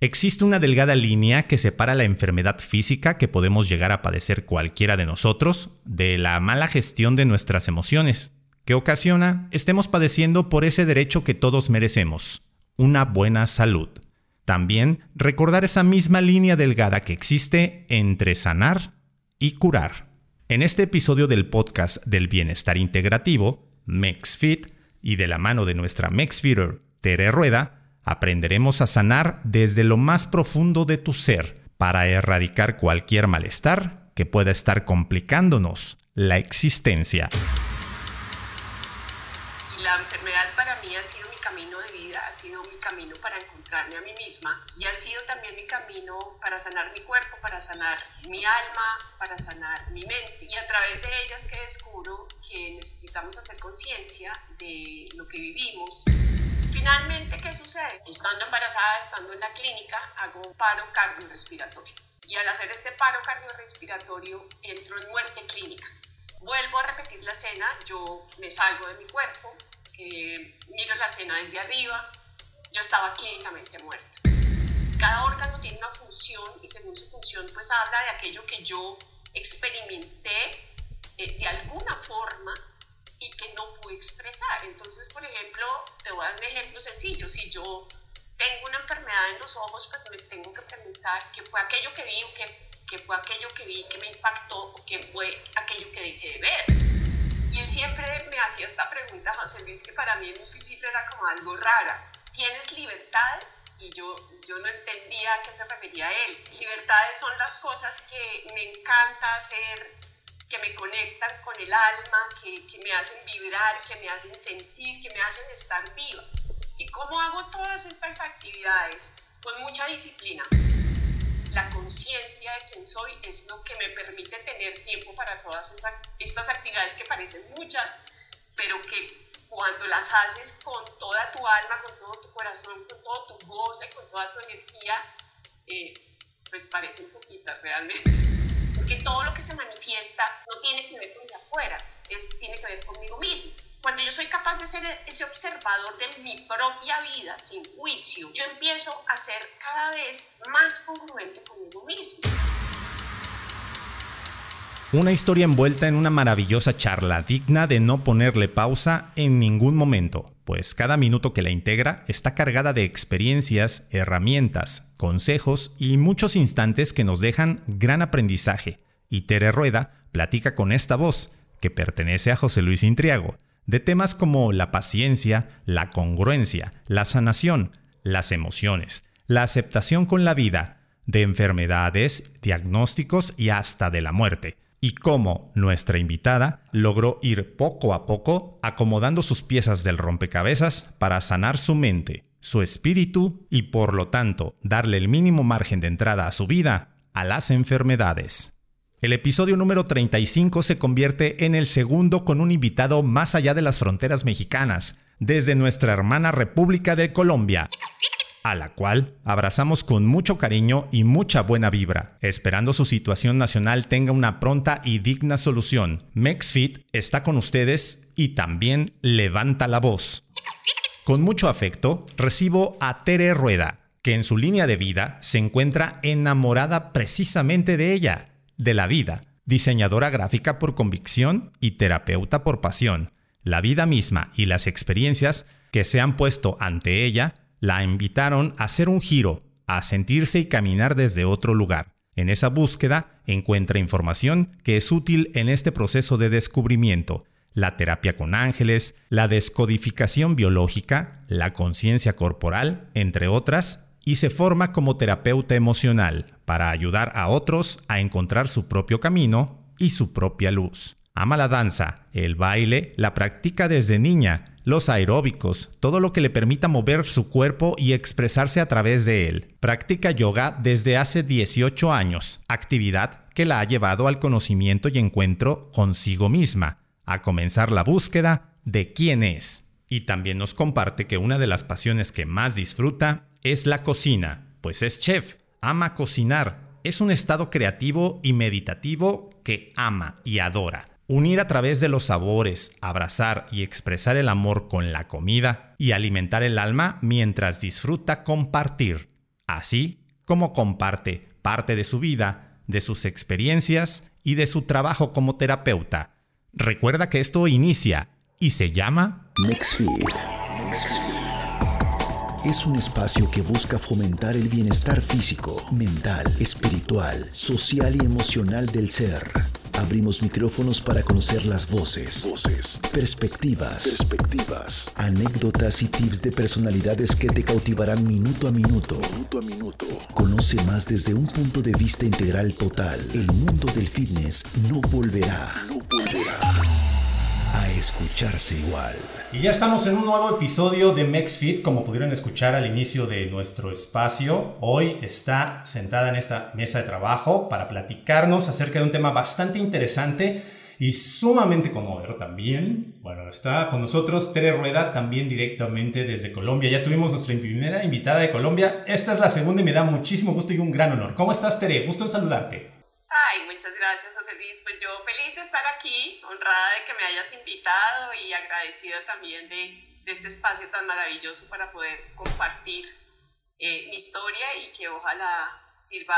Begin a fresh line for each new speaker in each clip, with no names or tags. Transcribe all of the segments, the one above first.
Existe una delgada línea que separa la enfermedad física que podemos llegar a padecer cualquiera de nosotros de la mala gestión de nuestras emociones, que ocasiona estemos padeciendo por ese derecho que todos merecemos, una buena salud. También recordar esa misma línea delgada que existe entre sanar y curar. En este episodio del podcast del bienestar integrativo, MexFit, y de la mano de nuestra MexFitter, Tere Rueda, aprenderemos a sanar desde lo más profundo de tu ser para erradicar cualquier malestar que pueda estar complicándonos la existencia.
La enfermedad para mí ha sido mi camino de vida, ha sido mi camino para encontrarme a mí misma y ha sido también mi camino para sanar mi cuerpo, para sanar mi alma, para sanar mi mente. Y a través de ellas que descubro que necesitamos hacer conciencia de lo que vivimos. Finalmente, ¿qué sucede? Estando embarazada, estando en la clínica, hago paro cardiorrespiratorio. Y al hacer este paro cardiorrespiratorio, entro en muerte clínica. Vuelvo a repetir la escena, yo me salgo de mi cuerpo, eh, miro la escena desde arriba, yo estaba clínicamente muerta. Cada órgano tiene una función y según su función pues habla de aquello que yo experimenté eh, de alguna forma y que no pude expresar. Entonces, por ejemplo, te voy a dar un ejemplo sencillo. Si yo tengo una enfermedad en los ojos, pues me tengo que preguntar qué fue aquello que vi qué, qué fue aquello que vi que me impactó o qué fue aquello que dejé de ver. Y él siempre me hacía esta pregunta, José Luis, que para mí en un principio era como algo rara. ¿Tienes libertades? Y yo, yo no entendía a qué se refería a él. Libertades son las cosas que me encanta hacer, que me conectan con el alma, que, que me hacen vibrar, que me hacen sentir, que me hacen estar viva. ¿Y cómo hago todas estas actividades? Con mucha disciplina la conciencia de quién soy es lo que me permite tener tiempo para todas esas, estas actividades que parecen muchas, pero que cuando las haces con toda tu alma, con todo tu corazón, con todo tu goce, con toda tu energía, eh, pues parecen poquitas realmente. Porque todo lo que se manifiesta no tiene que ver con de afuera, es, tiene que ver conmigo mismo. Cuando yo soy capaz de ser ese observador de mi propia vida sin juicio, yo empiezo a ser cada vez más congruente conmigo mismo.
Una historia envuelta en una maravillosa charla, digna de no ponerle pausa en ningún momento, pues cada minuto que la integra está cargada de experiencias, herramientas, consejos y muchos instantes que nos dejan gran aprendizaje. Y Tere Rueda platica con esta voz, que pertenece a José Luis Intriago, de temas como la paciencia, la congruencia, la sanación, las emociones, la aceptación con la vida, de enfermedades, diagnósticos y hasta de la muerte, y cómo nuestra invitada logró ir poco a poco acomodando sus piezas del rompecabezas para sanar su mente, su espíritu y por lo tanto darle el mínimo margen de entrada a su vida a las enfermedades. El episodio número 35 se convierte en el segundo con un invitado más allá de las fronteras mexicanas, desde nuestra hermana República de Colombia, a la cual abrazamos con mucho cariño y mucha buena vibra, esperando su situación nacional tenga una pronta y digna solución. MexFit está con ustedes y también levanta la voz. Con mucho afecto, recibo a Tere Rueda, que en su línea de vida se encuentra enamorada precisamente de ella de la vida, diseñadora gráfica por convicción y terapeuta por pasión. La vida misma y las experiencias que se han puesto ante ella la invitaron a hacer un giro, a sentirse y caminar desde otro lugar. En esa búsqueda encuentra información que es útil en este proceso de descubrimiento, la terapia con ángeles, la descodificación biológica, la conciencia corporal, entre otras, y se forma como terapeuta emocional para ayudar a otros a encontrar su propio camino y su propia luz. Ama la danza, el baile, la practica desde niña, los aeróbicos, todo lo que le permita mover su cuerpo y expresarse a través de él. Practica yoga desde hace 18 años, actividad que la ha llevado al conocimiento y encuentro consigo misma, a comenzar la búsqueda de quién es. Y también nos comparte que una de las pasiones que más disfruta es la cocina, pues es chef, ama cocinar, es un estado creativo y meditativo que ama y adora. Unir a través de los sabores, abrazar y expresar el amor con la comida y alimentar el alma mientras disfruta compartir. así como comparte parte de su vida, de sus experiencias y de su trabajo como terapeuta. Recuerda que esto inicia y se llama
MexFit. Es un espacio que busca fomentar el bienestar físico, mental, espiritual, social y emocional del ser. Abrimos micrófonos para conocer las voces, voces, perspectivas, perspectivas, anécdotas y tips de personalidades que te cautivarán minuto a minuto. Minuto a minuto. Conoce más desde un punto de vista integral total. El mundo del fitness no volverá. No volverá a escucharse igual.
Y ya estamos en un nuevo episodio de MexFit, como pudieron escuchar al inicio de nuestro espacio. Hoy está sentada en esta mesa de trabajo para platicarnos acerca de un tema bastante interesante y sumamente conmovedor también. Bueno, está con nosotros Tere Rueda, también directamente desde Colombia. Ya tuvimos nuestra primera invitada de Colombia. Esta es la segunda y me da muchísimo gusto y un gran honor. ¿Cómo estás, Tere? Gusto en saludarte.
Ay, muchas gracias, José Luis. Pues yo feliz de estar aquí, honrada de que me hayas invitado y agradecida también de, de este espacio tan maravilloso para poder compartir eh, mi historia y que ojalá sirva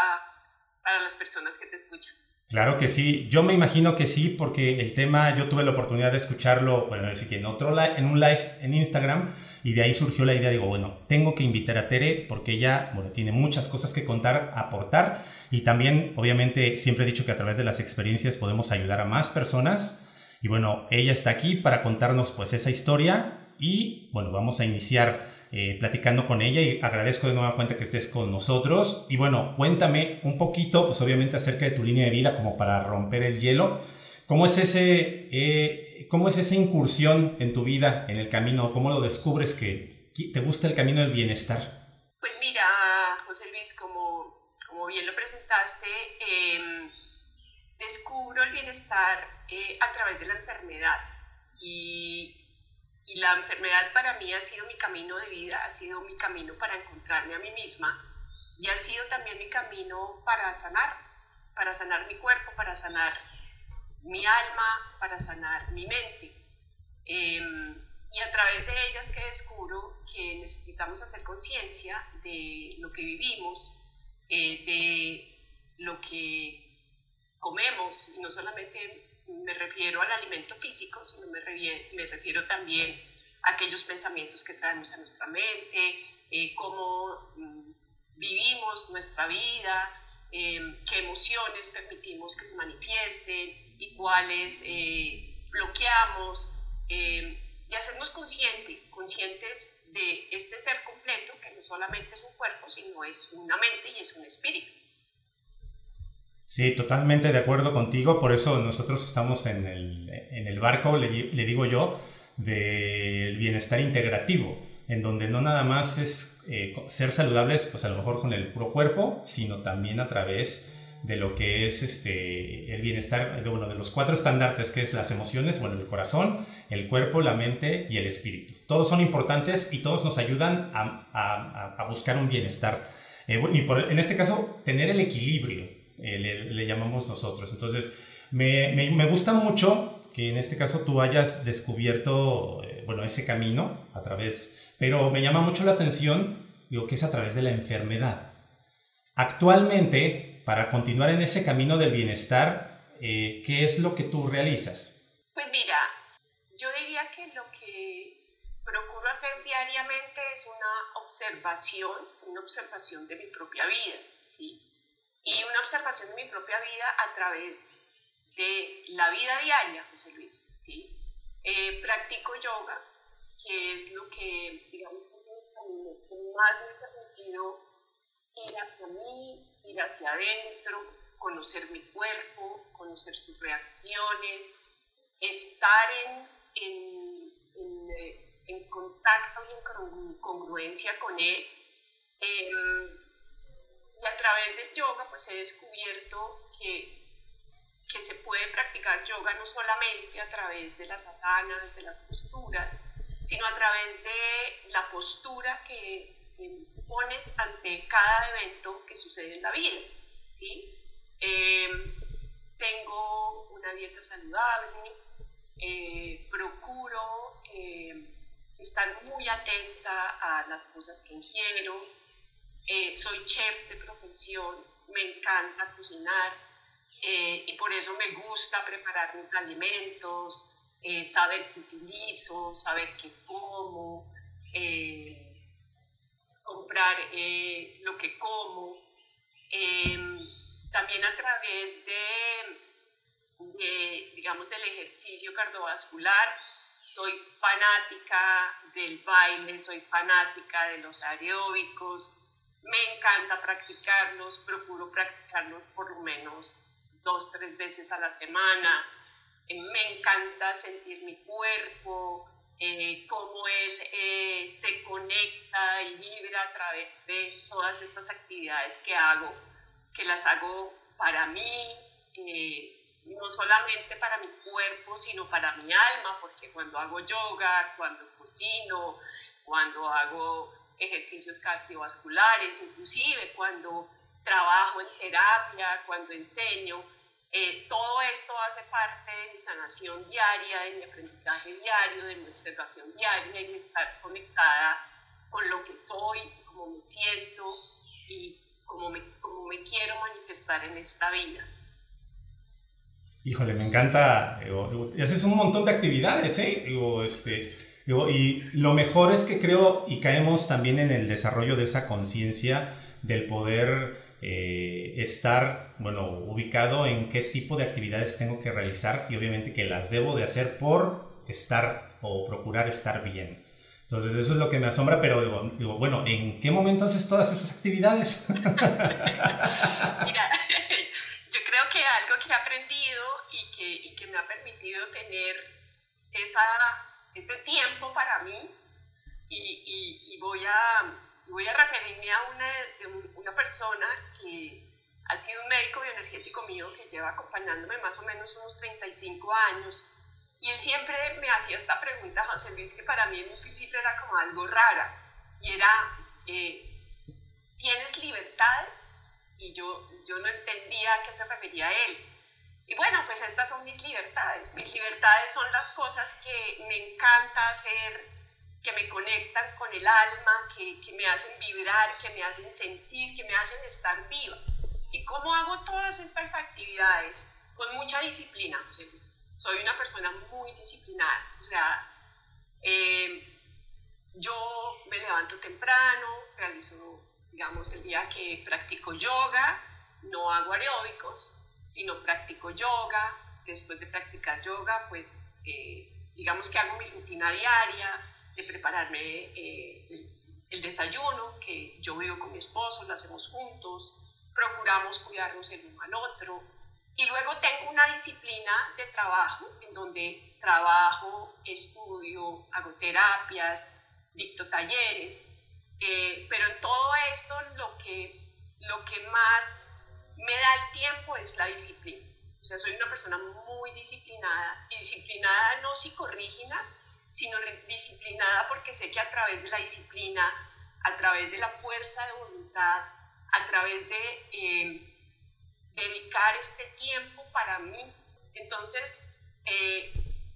para las personas que te escuchan.
Claro que sí, yo me imagino que sí, porque el tema yo tuve la oportunidad de escucharlo, bueno, decir que en otro en un live en Instagram y de ahí surgió la idea, digo, bueno, tengo que invitar a Tere porque ella, bueno, tiene muchas cosas que contar, aportar y también, obviamente, siempre he dicho que a través de las experiencias podemos ayudar a más personas y bueno, ella está aquí para contarnos pues esa historia y bueno, vamos a iniciar eh, platicando con ella y agradezco de nueva cuenta que estés con nosotros. Y bueno, cuéntame un poquito, pues obviamente acerca de tu línea de vida como para romper el hielo. ¿Cómo es, ese, eh, ¿Cómo es esa incursión en tu vida, en el camino? ¿Cómo lo descubres que te gusta el camino del bienestar?
Pues mira, José Luis, como, bien lo presentaste, em, descubro el bienestar eh, a través de la enfermedad. Y y la enfermedad para mí ha sido mi camino de vida, ha sido mi camino para encontrarme a mí misma y ha sido también mi camino para sanar, para sanar mi cuerpo, para sanar mi alma, para sanar mi mente. Em, y a través de ellas que descubro que necesitamos hacer conciencia de lo que vivimos, eh, de lo que comemos, no solamente me refiero al alimento físico, sino me, refiero también a aquellos pensamientos que traemos a nuestra mente, eh, cómo mm, vivimos nuestra vida, em, qué emociones permitimos que se manifiesten y cuáles eh, bloqueamos, em, y hacernos consciente, conscientes de este ser completo que no solamente es un cuerpo, sino es una mente y es un espíritu.
Sí, totalmente de acuerdo contigo, por eso nosotros estamos en el, en el barco, le, le, digo yo, del bienestar integrativo, en donde no nada más es eh, ser saludables, pues a lo mejor con el puro cuerpo, sino también a través de lo que es este, el bienestar, de, bueno, de los cuatro estandartes, que es las emociones, bueno, el corazón, el cuerpo, la mente y el espíritu. Todos son importantes y todos nos ayudan a, a, a buscar un bienestar. Eh, y por, en este caso, tener el equilibrio eh, le, llamamos nosotros. Entonces, me, me, gusta mucho que en este caso tú hayas descubierto, eh, bueno, ese camino a través, pero me llama mucho la atención, digo, que es a través de la enfermedad. Actualmente, para continuar en ese camino del bienestar, eh, ¿qué es lo que tú realizas?
Pues mira, yo diría que lo que procuro hacer diariamente es una observación, una observación de mi propia vida, ¿sí? y una observación de mi propia vida a través de la vida diaria, José Luis, ¿sí? Eh, practico yoga, que es lo que, digamos, es camino que más me ha permitido ir hacia mí, ir hacia adentro, conocer mi cuerpo, conocer sus reacciones, estar en, en, en, eh, en contacto y en congruencia con él. Eh, y a través del yoga pues he descubierto que, que se puede practicar yoga no solamente a través de las asanas, de las posturas, sino a través de la postura que pones ante cada evento que sucede en la vida. ¿sí? Em, tengo una dieta saludable, eh, procuro eh, estar muy atenta a las cosas que ingiero, Eh, soy chef de profesión, me encanta cocinar eh, y por eso me gusta preparar mis alimentos, eh, saber qué utilizo, saber qué como, comprar lo que como. Em, también a través de, de, digamos, del ejercicio cardiovascular, soy fanática del baile, soy fanática de los aeróbicos, me encanta practicarlos, procuro practicarlos por lo menos dos, tres veces a la semana. Eh, me encanta sentir mi cuerpo, eh, cómo él eh, se conecta y vibra a través de todas estas actividades que hago, que las hago para mí, no solamente para mi cuerpo, sino para mi alma, porque cuando hago yoga, cuando cocino, cuando hago ejercicios cardiovasculares, inclusive cuando trabajo en terapia, cuando enseño, eh, todo esto hace parte de mi sanación diaria, de mi aprendizaje diario, de mi observación diaria y estar conectada con lo que soy, cómo me siento y cómo me, cómo me quiero manifestar en esta vida.
Híjole, me encanta. y haces un montón de actividades, ¿eh? Digo, este, y lo mejor es que creo y caemos también en el desarrollo de esa conciencia del poder eh, estar, bueno, ubicado en qué tipo de actividades tengo que realizar y obviamente que las debo de hacer por estar o procurar estar bien. Entonces eso es lo que me asombra, pero digo, bueno, ¿en qué momento haces todas esas actividades?
algo que he aprendido y que, y que me ha permitido tener esa, ese tiempo para mí y, y, voy, a, voy a referirme a una, una persona que ha sido un médico bioenergético mío que lleva acompañándome más o menos unos 35 años y él siempre me hacía esta pregunta, José Luis, que para mí en un principio era como algo rara y era, eh, ¿tienes libertades? y yo, yo no entendía a qué se refería a él. Y bueno, pues estas son mis libertades. Mis libertades son las cosas que me encanta hacer, que me conectan con el alma, que, que me hacen vibrar, que me hacen sentir, que me hacen estar viva. ¿Y cómo hago todas estas actividades? Con mucha disciplina, José Luis. Soy una persona muy disciplinada. O sea, eh, yo me levanto temprano, realizo digamos, el día que practico yoga, no hago aeróbicos, sino practico yoga. Después de practicar yoga, pues eh, digamos que hago mi rutina diaria de prepararme eh, el desayuno, que yo vivo con mi esposo, lo hacemos juntos, procuramos cuidarnos el uno al otro. Y luego tengo una disciplina de trabajo en donde trabajo, estudio, hago terapias, dicto talleres eh, pero en todo esto lo que, lo que más me da el tiempo es la disciplina. O sea, soy una persona muy disciplinada disciplinada no psicorrígida, sino disciplinada porque sé que a través de la disciplina, a través de la fuerza de voluntad, a través de eh, dedicar este tiempo para mí, entonces eh,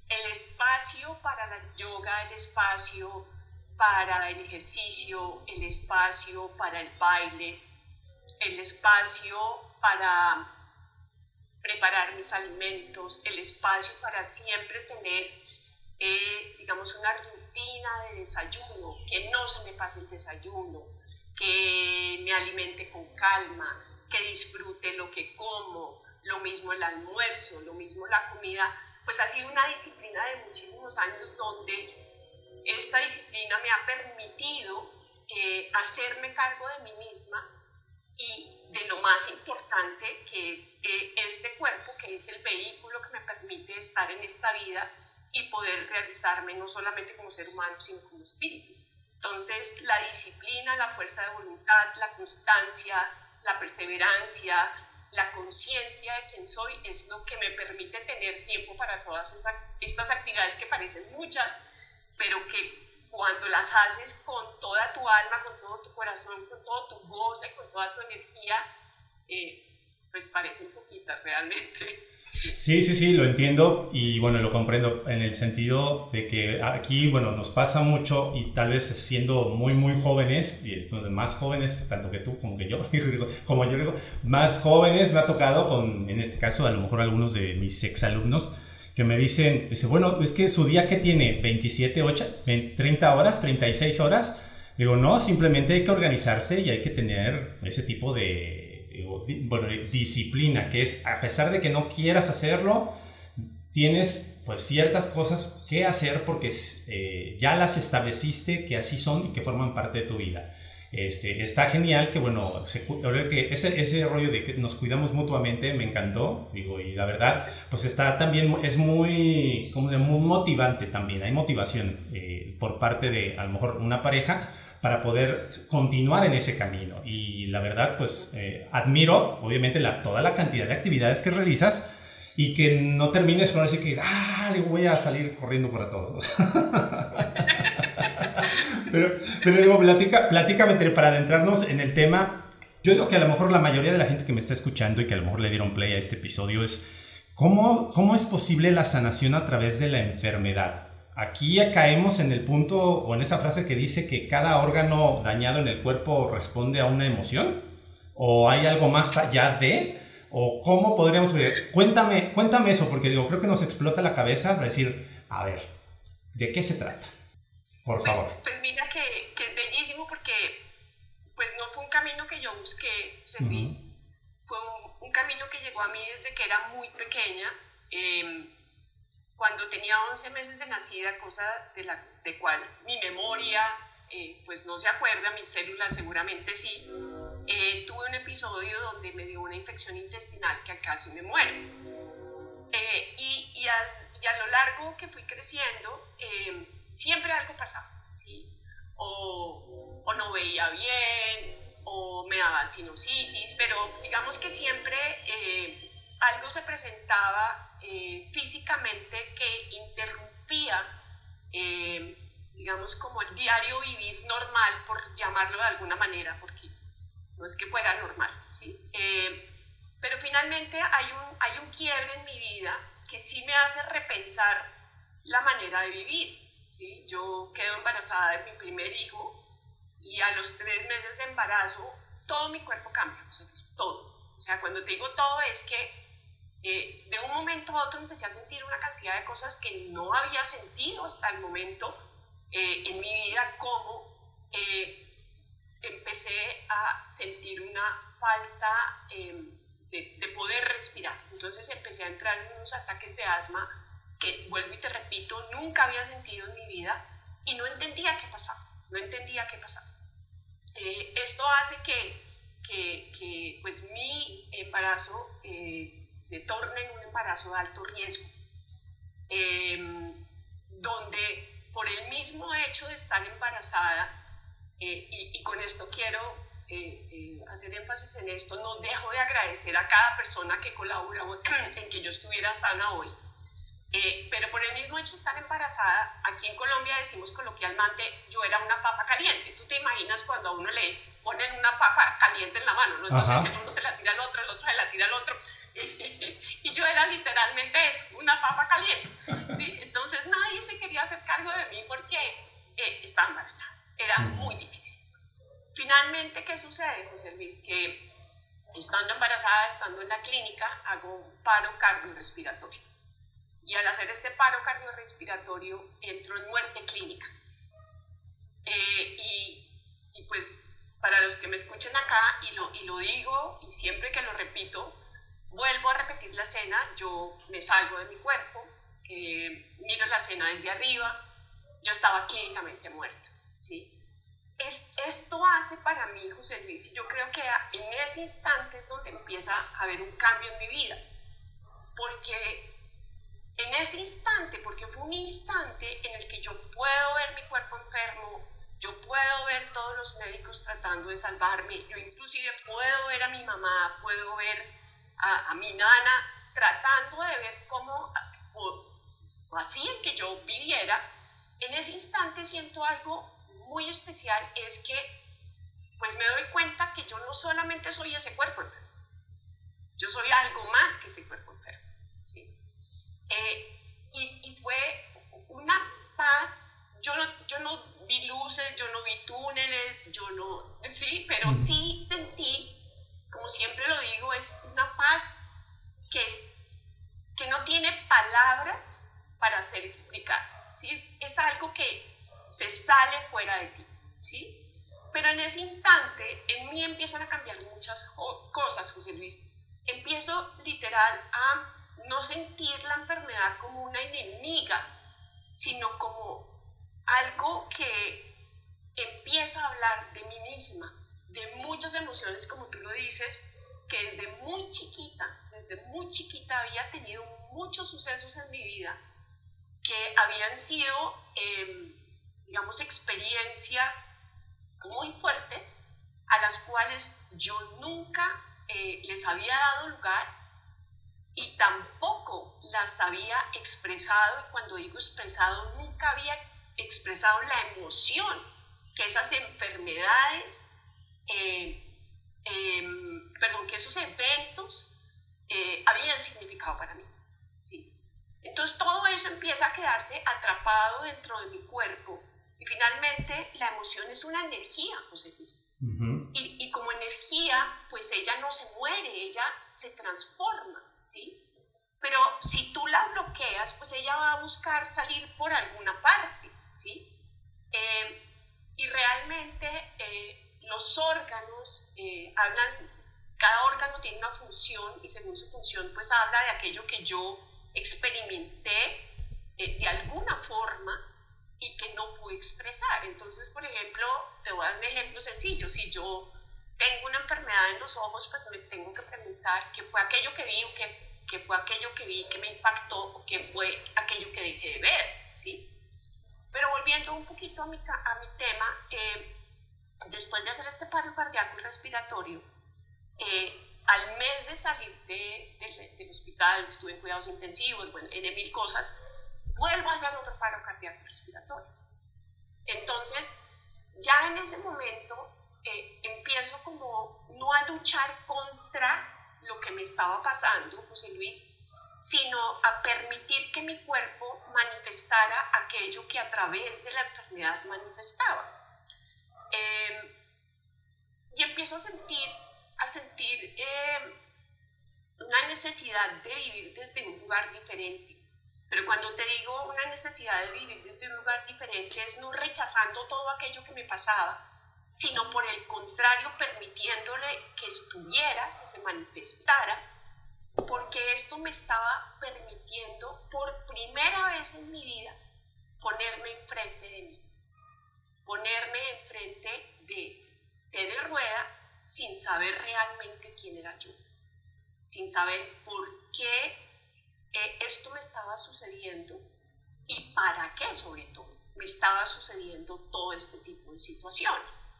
el espacio para la yoga, el espacio para el ejercicio, el espacio para el baile, el espacio para preparar mis alimentos, el espacio para siempre tener, eh, digamos, una rutina de desayuno, que no se me pase el desayuno, que me alimente con calma, que disfrute lo que como, lo mismo el almuerzo, lo mismo la comida, pues ha sido una disciplina de muchísimos años donde esta disciplina me ha permitido eh, hacerme cargo de mí misma y de lo más importante que es eh, este cuerpo, que es el vehículo que me permite estar en esta vida y poder realizarme no solamente como ser humano, sino como espíritu. Entonces, la disciplina, la fuerza de voluntad, la constancia, la perseverancia, la conciencia de quién soy es lo que me permite tener tiempo para todas estas actividades que parecen muchas, pero que cuando las haces con toda tu alma, con todo tu corazón, con todo tu goce, con toda tu energía, eh, pues parecen poquitas realmente.
Sí, sí, sí, lo entiendo y bueno, lo comprendo en el sentido de que aquí, bueno, nos pasa mucho y tal vez siendo muy, muy jóvenes, y más jóvenes, tanto que tú como que yo, como yo digo, más jóvenes me ha tocado con, en este caso, a lo mejor algunos de mis exalumnos que me dicen, dice, bueno, es que su día que tiene 27, 8, 30 horas, 36 horas, digo, no, simplemente hay que organizarse y hay que tener ese tipo de bueno, disciplina, que es a pesar de que no quieras hacerlo, tienes pues ciertas cosas que hacer porque eh, ya las estableciste que así son y que forman parte de tu vida. Este, está genial que, bueno, que ese, ese rollo de que nos cuidamos mutuamente me encantó, digo, y la verdad, pues está también, es muy, como muy motivante también, hay motivación eh, por parte de, a lo mejor, una pareja, para poder continuar en ese camino. Y la verdad, pues eh, admiro, obviamente, la, toda la cantidad de actividades que realizas y que no termines con así que, ah, le voy a salir corriendo para todos. pero, pero digo, platica, platícame para adentrarnos en el tema. Yo digo que a lo mejor la mayoría de la gente que me está escuchando y que a lo mejor le dieron play a este episodio es, ¿cómo, cómo es posible la sanación a través de la enfermedad? aquí ya caemos en el punto o en esa frase que dice que cada órgano dañado en el cuerpo responde a una emoción o hay algo más allá de o cómo podríamos ver. Cuéntame, cuéntame eso porque digo, creo que nos explota la cabeza para decir, a ver, ¿de qué se trata? Por
pues,
favor.
Pues mira que, que, es bellísimo porque pues no fue un camino que yo busqué, Service. Fue un, un, camino que llegó a mí desde que era muy pequeña. Eh, cuando tenía 11 meses de nacida, cosa de la de cual mi memoria eh, pues no se acuerda, mis células seguramente sí, eh, tuve un episodio donde me dio una infección intestinal que casi me muero. Eh, y, y, a, lo largo que fui creciendo, siempre algo pasaba, ¿sí? o, o, no veía bien, o me daba sinusitis, pero digamos que siempre algo se presentaba eh, físicamente que interrumpía, eh, digamos, como el diario vivir normal, por llamarlo de alguna manera, porque no es que fuera normal, ¿sí? Eh, pero finalmente hay un, hay un quiebre en mi vida que sí me hace repensar la manera de vivir, ¿sí? Yo quedo embarazada de mi primer hijo y a los tres meses de embarazo todo mi cuerpo cambia, o sea, todo. O sea, cuando te digo todo es que eh, de un momento a otro empecé a sentir una cantidad de cosas que no había sentido hasta el momento eh, en mi vida, como eh, empecé a sentir una falta em, de, de, poder respirar. Entonces empecé a entrar en unos ataques de asma que, vuelvo y te repito, nunca había sentido en mi vida y no entendía qué pasaba, no entendía qué pasaba. Esto hace que que, pues mi embarazo eh, se torne en un embarazo de alto riesgo, em, donde por el mismo hecho de estar embarazada, eh, y, y, con esto quiero eh, hacer énfasis en esto, no dejo de agradecer a cada persona que colaboró en que yo estuviera sana hoy. Eh, pero por el mismo hecho de estar embarazada, aquí en Colombia decimos coloquialmente, yo era una papa caliente. Tú te imaginas cuando a uno le ponen una papa caliente en la mano, ¿no? Entonces el uno se la tira al otro, el otro se la tira al otro. y yo era literalmente eso, una papa caliente. ¿sí? Entonces nadie se quería hacer cargo de mí porque eh, estaba embarazada. Era muy difícil. Finalmente, ¿qué sucede, José Luis? Que estando embarazada, estando en la clínica, hago un paro cardiorrespiratorio y al hacer este paro cardiorrespiratorio entro en muerte clínica. Eh, y, y, pues para los que me escuchen acá, y lo, y lo digo, y siempre que lo repito, vuelvo a repetir la escena, yo me salgo de mi cuerpo, eh, miro la escena desde arriba, yo estaba clínicamente muerta, ¿sí? Es, esto hace para mí, José Luis, y yo creo que en ese instante es donde empieza a haber un cambio en mi vida, porque en ese instante, porque fue un instante en el que yo puedo ver mi cuerpo enfermo, yo puedo ver todos los médicos tratando de salvarme, yo inclusive puedo ver a mi mamá, puedo ver a, mi nana tratando de ver cómo, o, o hacían que yo viviera, en ese instante siento algo muy especial, es que pues me doy cuenta que yo no solamente soy ese cuerpo, yo soy algo más que ese cuerpo enfermo. ¿sí? Eh, y, y, fue una paz, yo no, yo no vi luces, yo no vi túneles, yo no, sí, pero sí sentí, como siempre lo digo, es una paz que, es, que no tiene palabras para hacer explicar, ¿sí? Es, es algo que se sale fuera de ti, ¿sí? Pero en ese instante, en mí empiezan a cambiar muchas cosas, José Luis. Empiezo literal a no sentir la enfermedad como una enemiga, sino como algo que empieza a hablar de mí misma, de muchas emociones, como tú lo dices, que desde muy chiquita, desde muy chiquita había tenido muchos sucesos en mi vida que habían sido, em, digamos, experiencias muy fuertes a las cuales yo nunca eh, les había dado lugar y tampoco las había expresado, y cuando digo expresado, nunca había expresado la emoción que esas enfermedades, eh, em, perdón, que esos eventos eh, habían significado para mí. ¿sí? Entonces todo eso empieza a quedarse atrapado dentro de mi cuerpo y finalmente la emoción es una energía, José Luis. y, y, como energía, pues ella no se muere, ella se transforma, ¿sí? Pero si tú la bloqueas, pues ella va a buscar salir por alguna parte, ¿sí? Eh, y realmente eh, los órganos eh, hablan, cada órgano tiene una función y según su función, pues habla de aquello que yo experimenté de alguna forma y que no pude expresar. Entonces, por ejemplo, te voy a dar un ejemplo sencillo. Si yo tengo una enfermedad en los ojos, pues me tengo que preguntar qué fue aquello que vi o qué, qué fue aquello que vi que me impactó o qué fue aquello que dejé de ver, ¿sí? Pero volviendo un poquito a mi, a mi tema, eh, después de hacer este paro cardíaco y respiratorio, eh, al mes de salir de, del hospital, estuve en cuidados intensivos, bueno, en mil cosas, vuelvo a hacer otro paro cardíaco respiratorio. Entonces, ya en ese momento eh, empiezo como no a luchar contra lo que me estaba pasando, José Luis, sino a permitir que mi cuerpo manifestara aquello que a través de la enfermedad manifestaba. Em, y empiezo a sentir, a sentir em, una necesidad de vivir desde un lugar diferente, pero cuando te digo una necesidad de vivir desde un lugar diferente es no rechazando todo aquello que me pasaba, sino por el contrario permitiéndole que estuviera, que se manifestara, porque esto me estaba permitiendo por primera vez en mi vida ponerme enfrente de mí, ponerme enfrente de Tere Rueda sin saber realmente quién era yo, sin saber por qué eh, esto me estaba sucediendo y para qué sobre todo me estaba sucediendo todo este tipo de situaciones.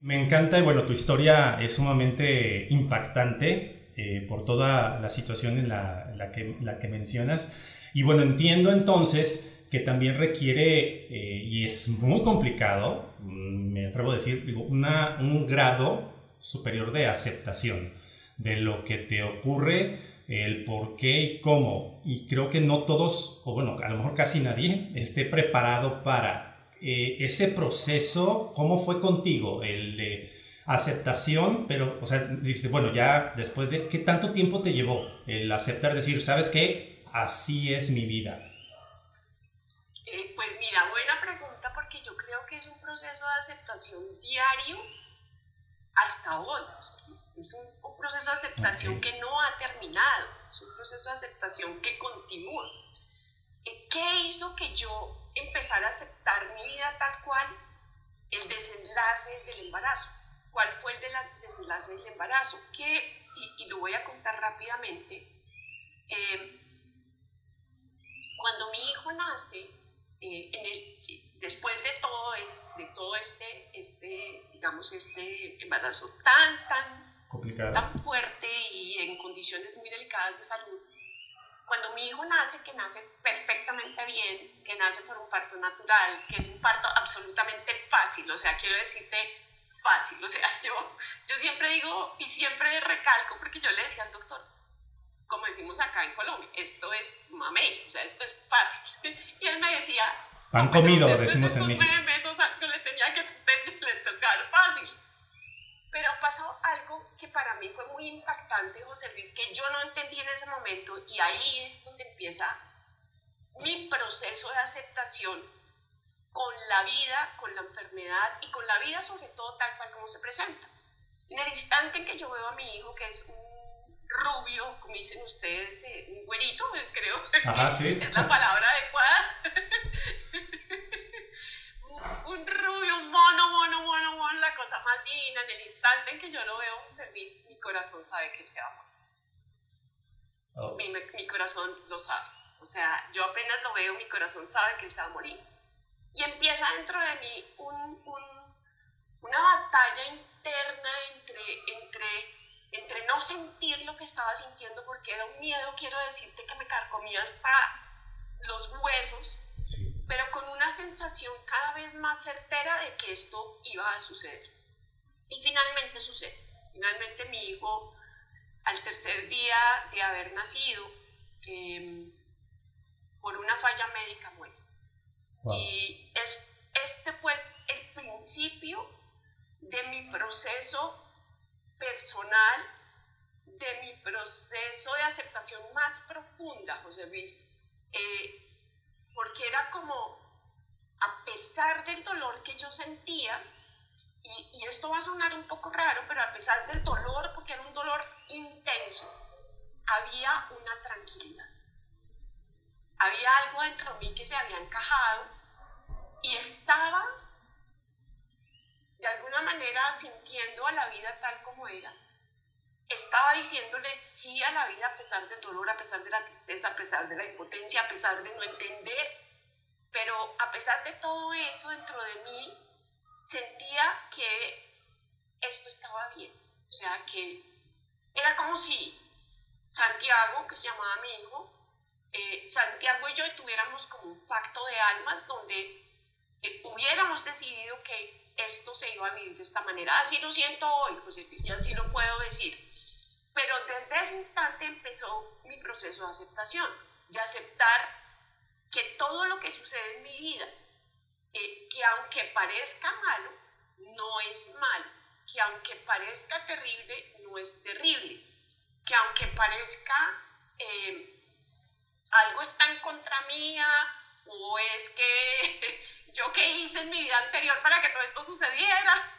Me encanta y bueno, tu historia es sumamente impactante eh, por toda la situación en la, la, que, la, que, mencionas. Y bueno, entiendo entonces que también requiere, eh, y es muy complicado, mm, me atrevo a decir, digo, una, un grado superior de aceptación de lo que te ocurre el por qué y cómo. Y creo que no todos, o bueno, a lo mejor casi nadie, esté preparado para eh, ese proceso. ¿Cómo fue contigo? El de aceptación, pero, o sea, dices, bueno, ya después de, ¿qué tanto tiempo te llevó el aceptar, decir, sabes qué? Así es mi vida.
Eh, pues mira, buena pregunta porque yo creo que es un proceso de aceptación diario hasta hoy. Es un, proceso de aceptación que no ha terminado, es un proceso de aceptación que continúa. Eh, ¿Qué hizo que yo empezara a aceptar mi vida tal cual? El desenlace del embarazo. ¿Cuál fue el desenlace del embarazo? Que, y, lo voy a contar rápidamente, eh, cuando mi hijo nace, eh, en el, después de todo, es, de todo este, este, digamos, este embarazo tan, tan, tan fuerte y en condiciones muy delicadas de salud, cuando mi hijo nace, que nace perfectamente bien, que nace por un parto natural, que es un parto absolutamente fácil, o sea, quiero decirte fácil, o sea, yo, yo siempre digo y siempre recalco, porque yo le decía al doctor, como decimos acá en Colombia, esto es mamé, o sea, esto es fácil. Y él me decía...
Han comido, decimos en México.
Meses, le tenía que le tocar fácil. Pero pasó algo que para mí fue muy impactante, José Luis, que yo no entendí en ese momento y ahí es donde empieza mi proceso de aceptación con la vida, con la enfermedad y con la vida sobre todo tal cual como se presenta. En el instante en que yo veo a mi hijo, que es un rubio, como dicen ustedes, eh, un güerito, creo que es la palabra adecuada, un rubio, un mono, mono, mono, mono, la cosa más divina. En el instante en que yo lo veo, mi corazón sabe que se ama. Oh. Mi, mi, corazón lo sabe. O sea, yo apenas lo veo, mi corazón sabe que él se va a morir. Y empieza dentro de mí un, un, una batalla interna entre, entre, entre no sentir lo que estaba sintiendo, porque era un miedo, quiero decirte, que me carcomía hasta los huesos pero con una sensación cada vez más certera de que esto iba a suceder. Y finalmente sucede. Finalmente mi hijo, al tercer día de haber nacido, em, por una falla médica muere. Y es, este fue el principio de mi proceso personal, de mi proceso de aceptación más profunda, José Luis. Eh, porque era como, a pesar del dolor que yo sentía, y, esto va a sonar un poco raro, pero a pesar del dolor, porque era un dolor intenso, había una tranquilidad. Había algo dentro de mí que se había encajado y estaba de alguna manera sintiendo a la vida tal como era. Estaba diciéndole sí a la vida a pesar del dolor, a pesar de la tristeza, a pesar de la impotencia, a pesar de no entender pero a pesar de todo eso dentro de mí, sentía que esto estaba bien. O sea, que era como si Santiago, que se llamaba mi hijo, eh, Santiago y yo tuviéramos como un pacto de almas donde eh, hubiéramos decidido que esto se iba a vivir de esta manera. Así lo siento hoy, José Luis, así lo puedo decir. Pero desde ese instante empezó mi proceso de aceptación, de aceptar que todo lo que sucede en mi vida, eh, que aunque parezca malo, no es malo, que aunque parezca terrible, no es terrible, que aunque parezca eh, algo está en contra mía o es que yo qué hice en mi vida anterior para que todo esto sucediera.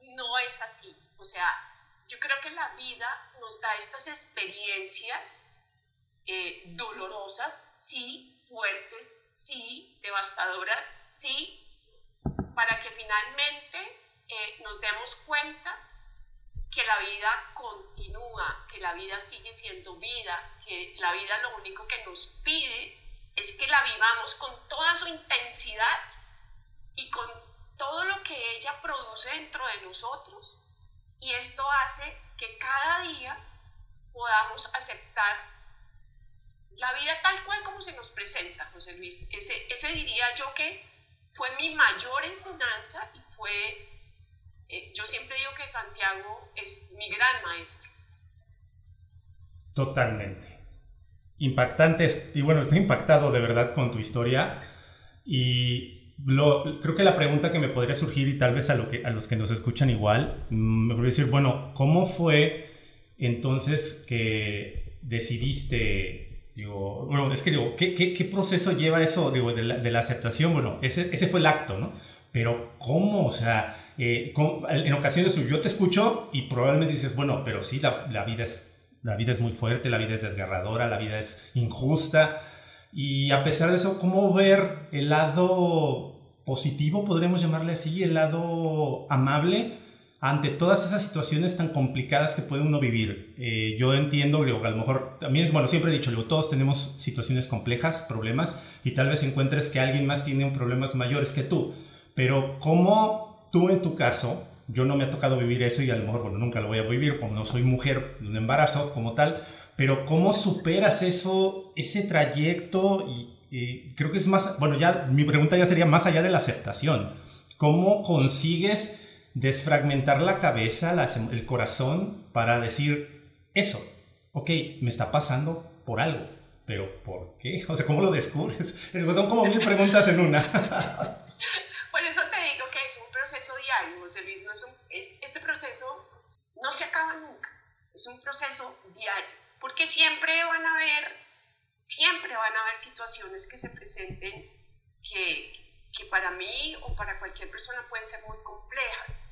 No es así. O sea, yo creo que la vida nos da estas experiencias eh, dolorosas, sí, fuertes, sí, devastadoras, sí, para que finalmente eh, nos demos cuenta que la vida continúa, que la vida sigue siendo vida, que la vida lo único que nos pide es que la vivamos con toda su intensidad y con todo lo que ella produce dentro de nosotros. Y esto hace que cada día podamos aceptar la vida tal cual como se nos presenta, José Luis. Ese, diría yo que fue mi mayor enseñanza y fue, eh, yo siempre digo que Santiago es mi gran maestro.
Totalmente. Impactante, y bueno, estoy impactado de verdad con tu historia y creo que la pregunta que me podría surgir y tal vez a, lo que, a los que nos escuchan igual, mm, me podría decir, bueno, ¿cómo fue entonces que decidiste Digo, bueno, es que digo, ¿qué, qué, qué proceso lleva eso digo, de, la, de, la, aceptación? Bueno, ese, ese fue el acto, ¿no? Pero ¿cómo? O sea, eh, en ocasiones yo te escucho y probablemente dices, bueno, pero sí, la, la, vida es, la vida es muy fuerte, la vida es desgarradora, la vida es injusta. Y a pesar de eso, ¿cómo ver el lado positivo, podríamos llamarle así, el lado amable? ante todas esas situaciones tan complicadas que puede uno vivir. Eh, yo entiendo, digo, a lo mejor también, bueno, siempre he dicho, digo, todos tenemos situaciones complejas, problemas, y tal vez encuentres que alguien más tiene problemas mayores que tú. Pero como tú en tu caso, yo no me ha tocado vivir eso y a lo mejor, bueno, nunca lo voy a vivir, como no soy mujer de un embarazo como tal, pero cómo superas eso, ese trayecto y creo que es más, bueno, ya mi pregunta ya sería más allá de la aceptación. ¿Cómo consigues desfragmentar la cabeza, el corazón, para decir eso. ok, me está pasando por algo, pero ¿por qué? O sea, ¿cómo lo descubres? Son como mil preguntas en una.
por eso te digo que es un proceso diario, José Luis, no es un, este proceso no se acaba nunca, es un proceso diario, porque siempre van a haber, siempre van a haber situaciones que se presenten que, que para mí o para cualquier persona pueden ser muy complejas.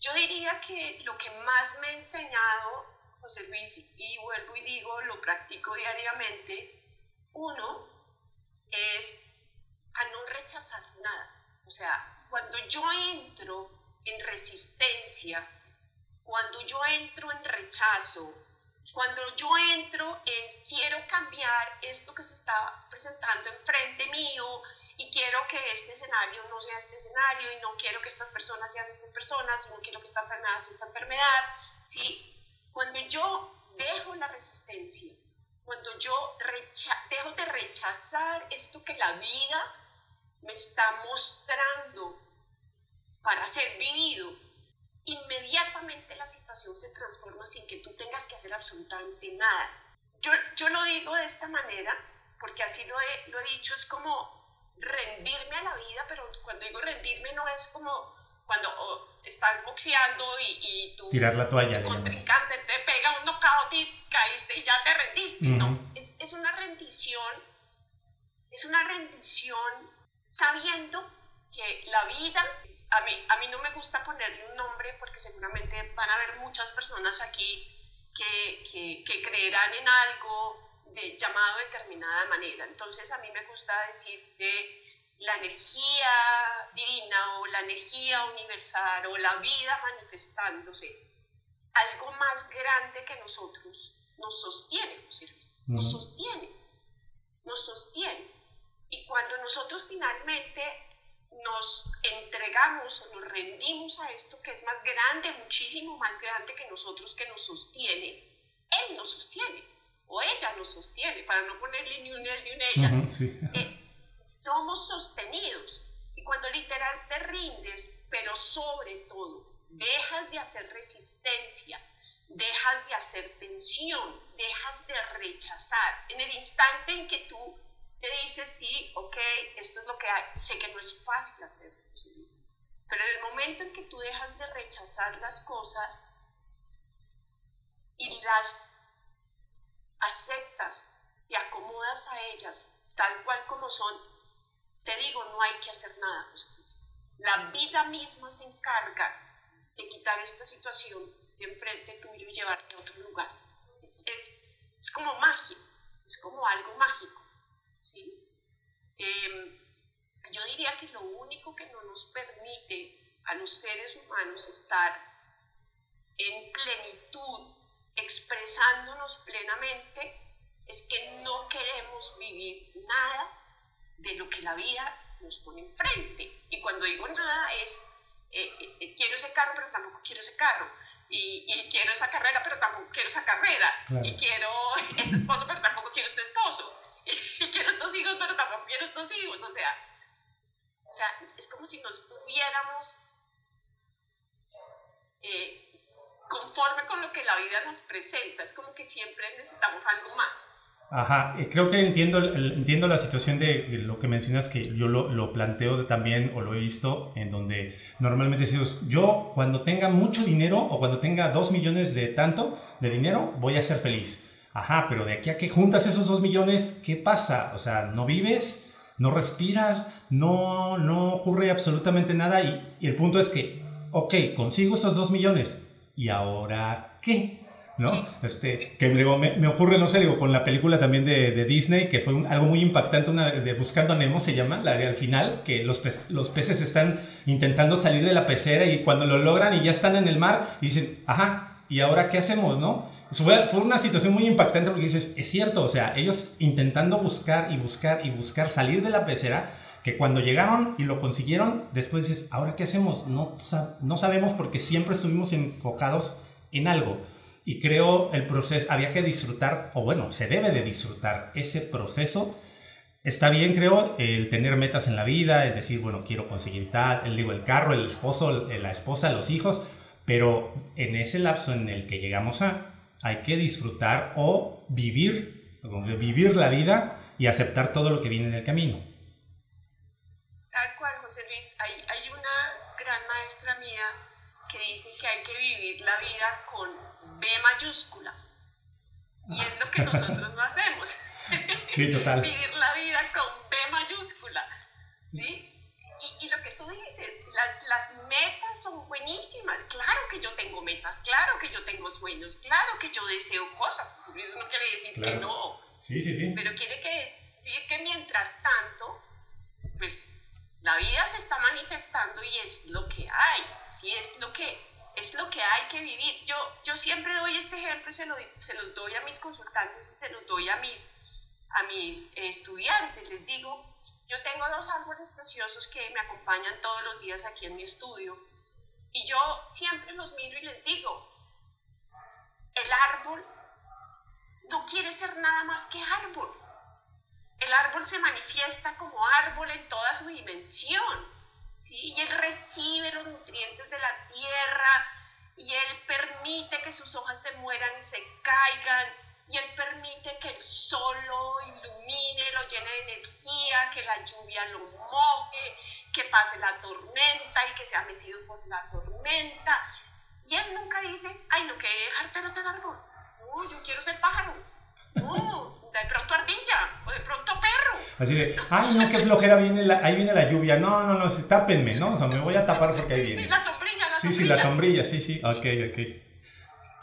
Yo diría que lo que más me ha enseñado José Luis, y vuelvo y digo, lo practico diariamente, uno es a no rechazar nada. O sea, cuando yo entro en resistencia, cuando yo entro en rechazo, cuando yo entro en quiero cambiar esto que se está presentando enfrente mío y quiero que este escenario no sea este escenario y no quiero que estas personas sean estas personas y no quiero que esta enfermedad sea esta enfermedad, ¿sí? Cuando yo dejo la resistencia, cuando yo dejo de rechazar esto que la vida me está mostrando para ser vivido, inmediatamente la situación se transforma sin que tú tengas que hacer absolutamente nada. Yo, yo lo digo de esta manera, porque así lo he, lo he dicho, es como rendirme a la vida, pero cuando digo rendirme no es como cuando oh, estás boxeando y, y tu,
Tirar la toalla,
contrincante te pega un knockout y caíste y ya te rendiste. No, es, es una rendición, es una rendición sabiendo que la vida, a mí, a mí no me gusta ponerle un nombre porque seguramente van a haber muchas personas aquí que, que, que creerán en algo de, llamado de determinada manera. Entonces a mí me gusta decir que la energía divina o la energía universal o la vida manifestándose, algo más grande que nosotros, nos sostiene, nos sostiene, nos sostiene. Y cuando nosotros finalmente nos entregamos o nos rendimos a esto que es más grande, muchísimo más grande que nosotros, que nos sostiene, Él nos sostiene o ella nos sostiene, para no ponerle ni un él ni un ella, eh, somos sostenidos. Y cuando literal te rindes, pero sobre todo, dejas de hacer resistencia, dejas de hacer tensión, dejas de rechazar. En el instante en que tú te dices, sí, ok, esto es lo que hay, sé que no es fácil hacer, pero en el momento en que tú dejas de rechazar las cosas y las aceptas, te acomodas a ellas tal cual como son, te digo, no hay que hacer nada, La vida misma se encarga de quitar esta situación de enfrente tuyo y llevarte a otro lugar. Es, es, como magia, es como algo mágico, ¿sí? Em, yo diría que lo único que no nos permite a los seres humanos estar en plenitud expresándonos plenamente es que no queremos vivir nada de lo que la vida nos pone enfrente. Y cuando digo nada es, eh, eh, eh, quiero ese carro, pero tampoco quiero ese carro. Y, quiero esa carrera, pero tampoco quiero esa carrera. Y quiero este esposo, pero tampoco quiero este esposo. Quiero estos hijos, pero tampoco quiero estos hijos. O sea, o sea es como si nos tuviéramos conforme con lo que la vida nos presenta, es como que siempre necesitamos algo más.
Ajá, creo que entiendo, entiendo la situación de lo que mencionas, que yo lo, lo planteo también o lo he visto, en donde normalmente decimos, yo cuando tenga mucho dinero o cuando tenga dos millones de tanto de dinero, voy a ser feliz. Ajá, pero de aquí a que juntas esos dos millones, ¿qué pasa? O sea, no vives, no respiras, no, no ocurre absolutamente nada y, y el punto es que, ok, consigo esos dos millones, ¿y ahora qué? ¿No? Este, que luego me, me, ocurre, no sé, digo, con la película también de, de Disney, que fue algo muy impactante, una de Buscando a Nemo se llama, la al final, que los, los peces están intentando salir de la pecera y cuando lo logran y ya están en el mar, dicen, ajá, ¿y ahora qué hacemos, no? Fue, una situación muy impactante porque dices, es cierto, o sea, ellos intentando buscar y buscar y buscar salir de la pecera, que cuando llegaron y lo consiguieron, después dices, ¿ahora qué hacemos? No, no sabemos porque siempre estuvimos enfocados en algo. Y creo el proceso, había que disfrutar, o bueno, se debe de disfrutar ese proceso. Está bien, creo, el tener metas en la vida, el decir, bueno, quiero conseguir tal, el digo, el carro, el esposo, la esposa, los hijos, pero en ese lapso en el que llegamos a, hay que disfrutar o vivir, vivir la vida y aceptar todo lo que viene en el camino.
Tal cual, José Luis, hay, hay una gran maestra mía que dice que hay que vivir la vida con B mayúscula. Y es lo que nosotros no hacemos.
Sí, total.
vivir la vida con B mayúscula. ¿Sí? Y, y, lo que tú dices, las, las metas son buenísimas. Claro que yo tengo metas, claro que yo tengo sueños, claro que yo deseo cosas. Pues eso no quiere decir que no.
Sí, sí, sí.
Pero quiere que decir que mientras tanto, pues la vida se está manifestando y es lo que hay. Sí, es lo que, es lo que hay que vivir. Yo, yo siempre doy este ejemplo y se lo, se los doy a mis consultantes y se los doy a mis, a mis estudiantes. Les digo, yo tengo dos árboles preciosos que me acompañan todos los días aquí en mi estudio y yo siempre los miro y les digo, el árbol no quiere ser nada más que árbol. El árbol se manifiesta como árbol en toda su dimensión, ¿sí? Y él recibe los nutrientes de la tierra y él permite que sus hojas se mueran y se caigan y Él permite que el sol lo ilumine, lo llene de energía, que la lluvia lo moje, que pase la tormenta y que sea mecido por la tormenta. Y Él nunca dice, ay, no, que dejarte de ser árbol. No, yo quiero ser pájaro. No, de pronto ardilla, o de pronto perro.
Así de, ay, no, qué flojera, viene la, ahí viene la lluvia. No, no, no, tápenme, ¿no? O sea, me voy a tapar porque ahí viene.
Sí, la sombrilla, la
sombrilla. Sí, sí, la sombrilla, sí, sí, ok, ok.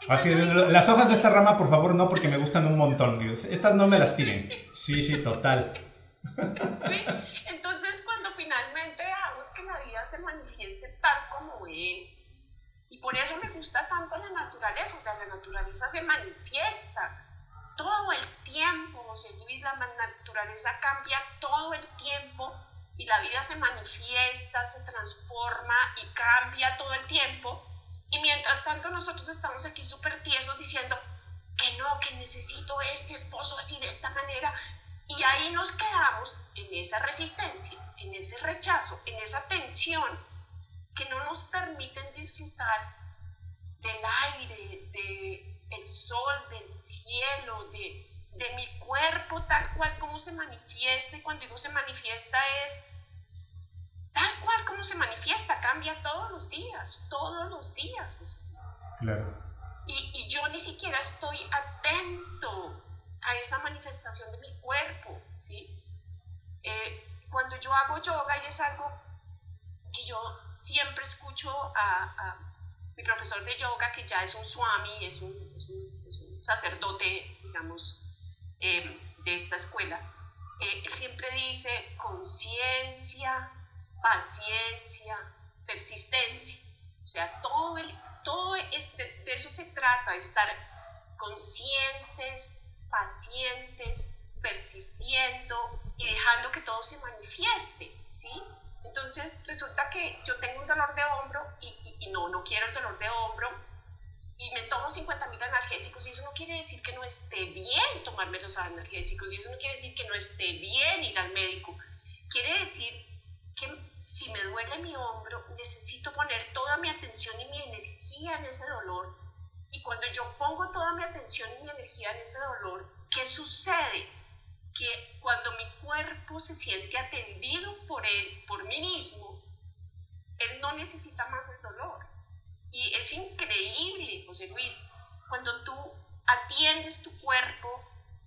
Así, las hojas de esta rama, por favor, no, porque me gustan un montón. Estas no me las tiren. Sí, sí, total.
Sí, entonces cuando finalmente dejamos que la vida se manifieste tal como es, y por eso me gusta tanto la naturaleza, o sea, la naturaleza se manifiesta todo el tiempo, José Luis, la naturaleza cambia todo el tiempo y la vida se manifiesta, se transforma y cambia todo el tiempo y mientras tanto nosotros estamos aquí súper tiesos diciendo que no, que necesito este esposo así de esta manera. Y ahí nos quedamos en esa resistencia, en ese rechazo, en esa tensión que no nos permiten disfrutar del aire, del sol, del cielo, de, de mi cuerpo tal cual como se manifiesta. Y cuando digo se manifiesta es tal cual como se manifiesta, cambia todos los días, todos los días.
Claro.
Y, y, yo ni siquiera estoy atento a esa manifestación de mi cuerpo, ¿sí? Eh, cuando yo hago yoga, y es algo que yo siempre escucho a, mi profesor de yoga, que ya es un swami, es un, es un, es un sacerdote, digamos, eh, de esta escuela, eh, él siempre dice conciencia, paciencia, persistencia. O sea, todo, el, todo es, de, eso se trata, estar conscientes, pacientes, persistiendo y dejando que todo se manifieste, ¿sí? Entonces resulta que yo tengo un dolor de hombro y, y, no, no quiero el dolor de hombro y me tomo 50 mil analgésicos y eso no quiere decir que no esté bien tomarme los analgésicos y eso no quiere decir que no esté bien ir al médico. Quiere decir que si me duele mi hombro, necesito poner toda mi atención y mi energía en ese dolor. Y cuando yo pongo toda mi atención y mi energía en ese dolor, ¿qué sucede? Que cuando mi cuerpo se siente atendido por él, por mí mismo, él no necesita más el dolor. Y es increíble, José Luis, cuando tú atiendes tu cuerpo,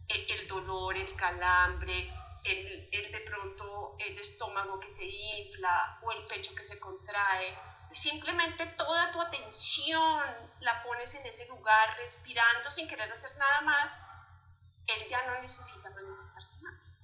el dolor, el calambre, el, el, de pronto el estómago que se infla o el pecho que se contrae. Simplemente toda tu atención la pones en ese lugar, respirando sin querer hacer nada más. Él ya no necesita manifestarse más.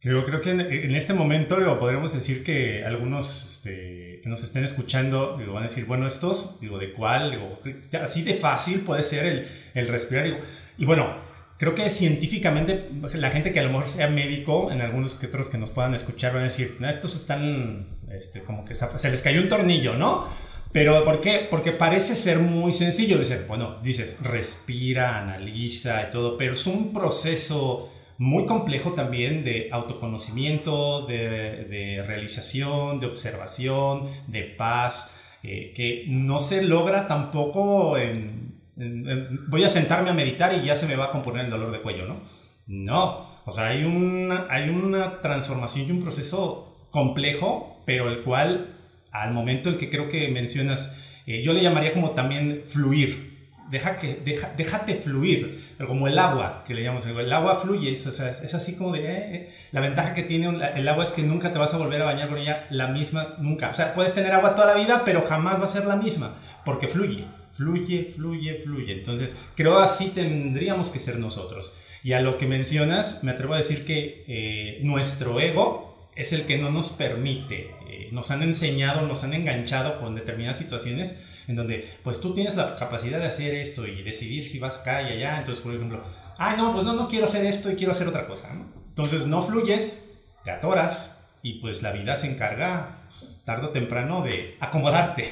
Creo, creo que en, este momento digo, podremos decir que algunos este, que nos estén escuchando digo, van a decir, bueno, estos, digo, ¿de cuál? Digo, así de fácil puede ser el, el respirar. Digo, y bueno, creo que científicamente la gente que a lo mejor sea médico, en algunos que otros que nos puedan escuchar van a decir, no, estos están, este, como que se les cayó un tornillo, ¿no? Pero ¿por qué? Porque parece ser muy sencillo. Dices, bueno, dices, respira, analiza y todo, pero es un proceso muy complejo también de autoconocimiento, de, realización, de observación, de paz, eh, que no se logra tampoco en voy a sentarme a meditar y ya se me va a componer el dolor de cuello, ¿no? No, o sea, hay una, hay una transformación y un proceso complejo, pero el cual, al momento en que creo que mencionas, eh, yo le llamaría como también fluir, deja que, deja, déjate fluir, como el agua, que le llamamos, el agua fluye, es, es así como de, eh, eh, la ventaja que tiene el agua es que nunca te vas a volver a bañar con ella la misma, nunca, o sea, puedes tener agua toda la vida, pero jamás va a ser la misma, porque fluye, fluye, fluye, fluye, entonces creo así tendríamos que ser nosotros. Y a lo que mencionas, me atrevo a decir que eh, nuestro ego es el que no nos permite, nos han enseñado, nos han enganchado con determinadas situaciones, en donde pues tú tienes la capacidad de hacer esto y decidir si vas acá y allá, entonces por ejemplo, ay no, pues no, no quiero hacer esto y quiero hacer otra cosa. Entonces no fluyes, te atoras y pues la vida se encarga tarde o temprano de acomodarte,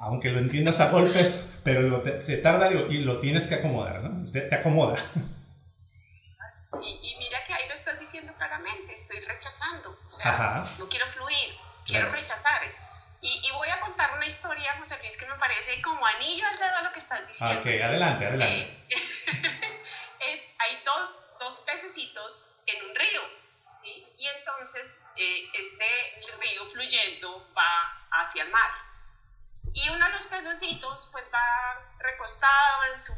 aunque lo entiendas a golpes, pero se tarda y lo tienes que acomodar, ¿no? Te, acomoda.
Y, mira que ahí lo estás diciendo claramente, estoy rechazando, o sea, no quiero fluir, quiero rechazar. Y, voy a contar una historia, José Luis, que me parece como anillo al dedo a lo que estás diciendo.
Ok, adelante, adelante.
Eh, hay dos, dos pececitos en un río, ¿sí? Y entonces eh, este río fluyendo va hacia el mar. Y uno de los pececitos pues va recostado en su,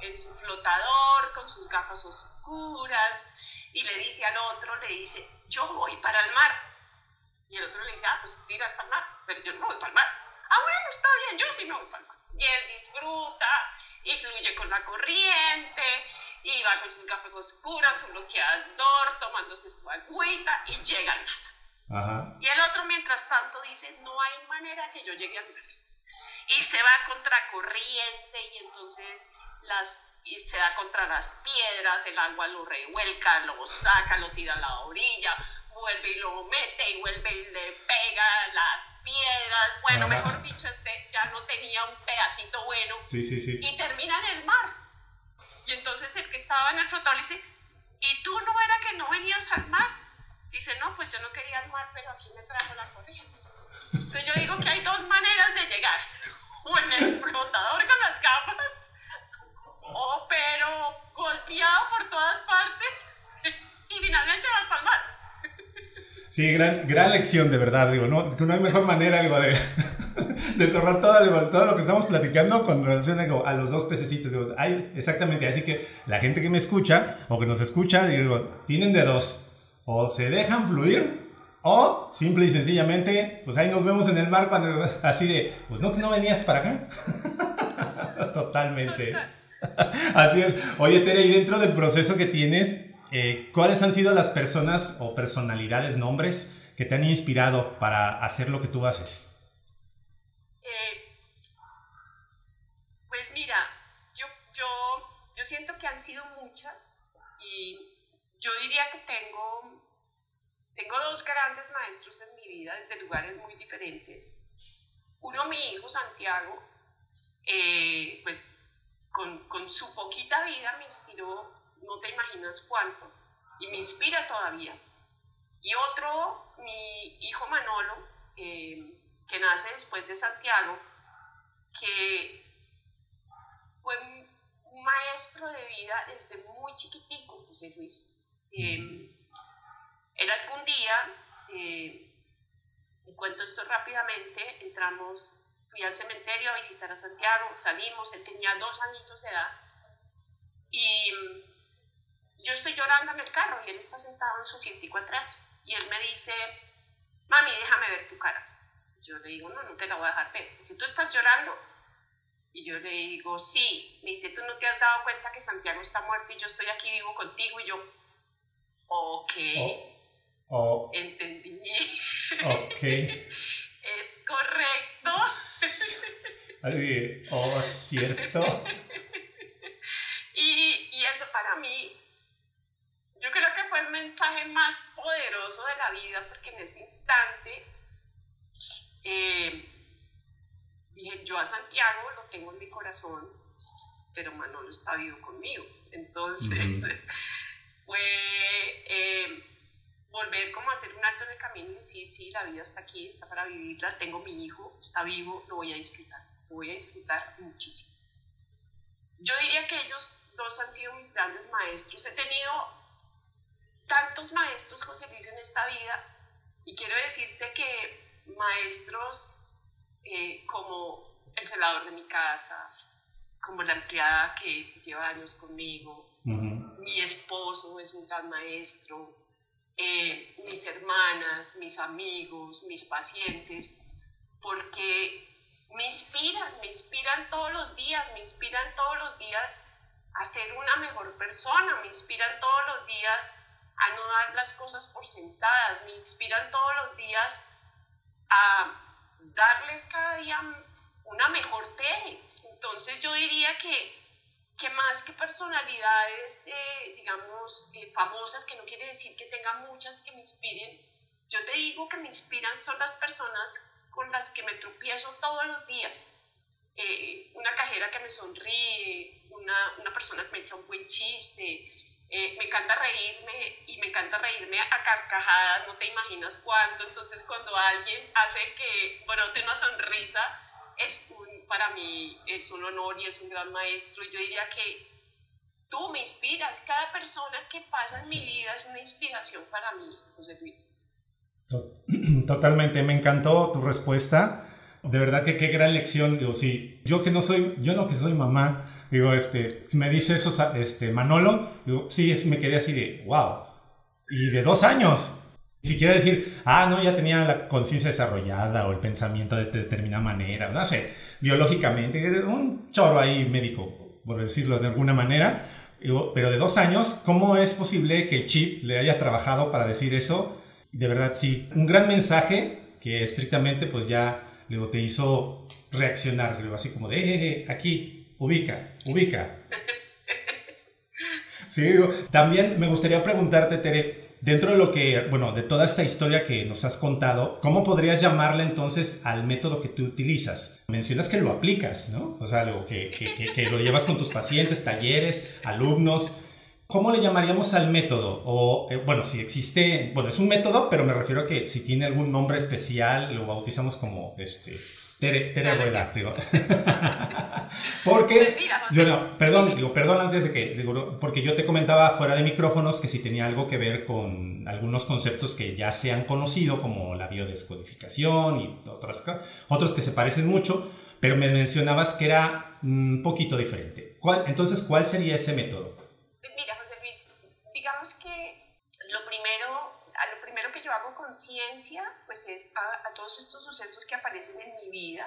en su flotador con sus gafas oscuras y le dice al otro, le dice, yo voy para el mar y el otro le dice, ah, pues tiras para el mar, pero yo no voy para el mar. Ah, bueno, está bien, yo sí me voy para el mar. Y él disfruta y fluye con la corriente y va con sus gafas oscuras, su bloqueador, tomándose su agüita y llega al mar. Y el otro, mientras tanto, dice, no hay manera que yo llegue al mar. Y se va contra corriente y entonces las, y se da contra las piedras, el agua lo revuelca, lo saca, lo tira a la orilla, vuelve y lo mete y vuelve y le pega las piedras. Bueno, mejor dicho, este ya no tenía un pedacito bueno.
Sí, sí, sí.
Y termina en el mar. Y entonces el que estaba en el flotador le dice, ¿y tú no era que no venías al mar? Dice, no, pues yo no quería al mar, pero aquí me trajo la corriente. Entonces yo digo que hay dos maneras de llegar. O en el flotador con las gafas, o pero golpeado por todas partes y finalmente vas para el mar.
Sí, gran, gran lección, de verdad, digo, no, no hay mejor manera, digo, de, de cerrar todo, lo que estamos platicando con relación a los dos pececitos. Digo, exactamente, así que la gente que me escucha o que nos escucha, digo, tienen de dos, o se dejan fluir, o simple y sencillamente, pues ahí nos vemos en el mar cuando, así de, pues no, que no venías para acá. Totalmente. Así es. Oye, Tere, y dentro del proceso que tienes, eh, ¿cuáles han sido las personas o personalidades, nombres que te han inspirado para hacer lo que tú haces?
Eh, pues mira, yo, yo, yo siento que han sido muchas y yo diría que tengo, tengo dos grandes maestros en mi vida desde lugares muy diferentes. Uno, mi hijo Santiago, eh, pues con, con, su poquita vida me inspiró, no te imaginas cuánto, y me inspira todavía. Y otro, mi hijo Manolo, eh, que nace después de Santiago, que fue un maestro de vida desde muy chiquitico, José Luis. Eh, él algún día, eh, y cuento esto rápidamente, entramos fui al cementerio a visitar a Santiago, salimos, él tenía dos añitos de edad y mm, yo estoy llorando en el carro y él está sentado en su asientico atrás y él me dice, mami, déjame ver tu cara. Yo le digo, no, no te la voy a dejar ver. Si tú estás llorando, y yo le digo, sí. Me dice, tú no te has dado cuenta que Santiago está muerto y yo estoy aquí vivo contigo. Y yo, ok. Oh, oh. Entendí.
Ok.
Es correcto.
oh, cierto.
y, y eso para mí, yo creo que fue el mensaje más poderoso de la vida, porque en ese instante eh, dije, yo a Santiago lo tengo en mi corazón, pero Manolo está vivo conmigo. Entonces, fue... Eh, volver como a hacer un alto en el camino y decir, sí, la vida está aquí, está para vivirla, tengo mi hijo, está vivo, lo voy a disfrutar, lo voy a disfrutar muchísimo. yo diría que ellos dos han sido mis grandes maestros. He tenido tantos maestros, José Luis, en esta vida y quiero decirte que maestros eh, como el celador de mi casa, como la empleada que lleva años conmigo, mi esposo es un gran maestro, eh, mis hermanas, mis amigos, mis pacientes, porque me inspiran, me inspiran todos los días, me inspiran todos los días a ser una mejor persona, me inspiran todos los días a no dar las cosas por sentadas, me inspiran todos los días a darles cada día una mejor tele. Entonces yo diría que, que más que personalidades, eh, digamos, eh, famosas, que no quiere decir que tenga muchas que me inspiren, yo te digo que me inspiran son las personas con las que me tropiezo todos los días. Eh, una cajera que me sonríe, una, una, persona que me echa un buen chiste, me encanta reírme y me encanta reírme a carcajadas, no te imaginas cuánto. Entonces, cuando alguien hace que brote una sonrisa, es un, para mí es un honor y es un gran maestro. Y yo diría que tú me inspiras. Cada persona que pasa en mi vida es una inspiración para mí, José Luis.
Totalmente, me encantó tu respuesta. De verdad que qué gran lección. Digo, sí, yo que no soy, yo no que soy mamá, digo, este, me dice eso, este, Manolo, digo, sí, es, me quedé así de, wow. Y de dos años, si quiere decir, ah, no, ya tenía la conciencia desarrollada o el pensamiento de, determinada manera, no sé, biológicamente, un choro ahí médico, por decirlo de alguna manera, pero de dos años, ¿cómo es posible que el chip le haya trabajado para decir eso? De verdad, sí, un gran mensaje que estrictamente pues ya luego te hizo reaccionar, luego así como de, eh, eh, eh, aquí, ubica, ubica. Sí, también me gustaría preguntarte, Tere, Dentro de lo que, bueno, de toda esta historia que nos has contado, ¿cómo podrías llamarle entonces al método que tú utilizas? Mencionas que lo aplicas, ¿no? O sea, que, lo llevas con tus pacientes, talleres, alumnos. ¿Cómo le llamaríamos al método? O, eh, bueno, si existe, bueno, es un método, pero me refiero a que si tiene algún nombre especial, lo bautizamos como, este, Tere, Tere Rueda, digo. porque, yo no, perdón, digo, perdón antes de que, digo, porque yo te comentaba fuera de micrófonos que si tenía algo que ver con algunos conceptos que ya se han conocido, como la biodescodificación y otras, otros que se parecen mucho, pero me mencionabas que era un poquito diferente. ¿Cuál, entonces, ¿cuál sería ese método?
Mira, José Luis, digamos que lo primero a lo primero que yo hago conciencia, pues es a, todos estos sucesos que aparecen en mi vida.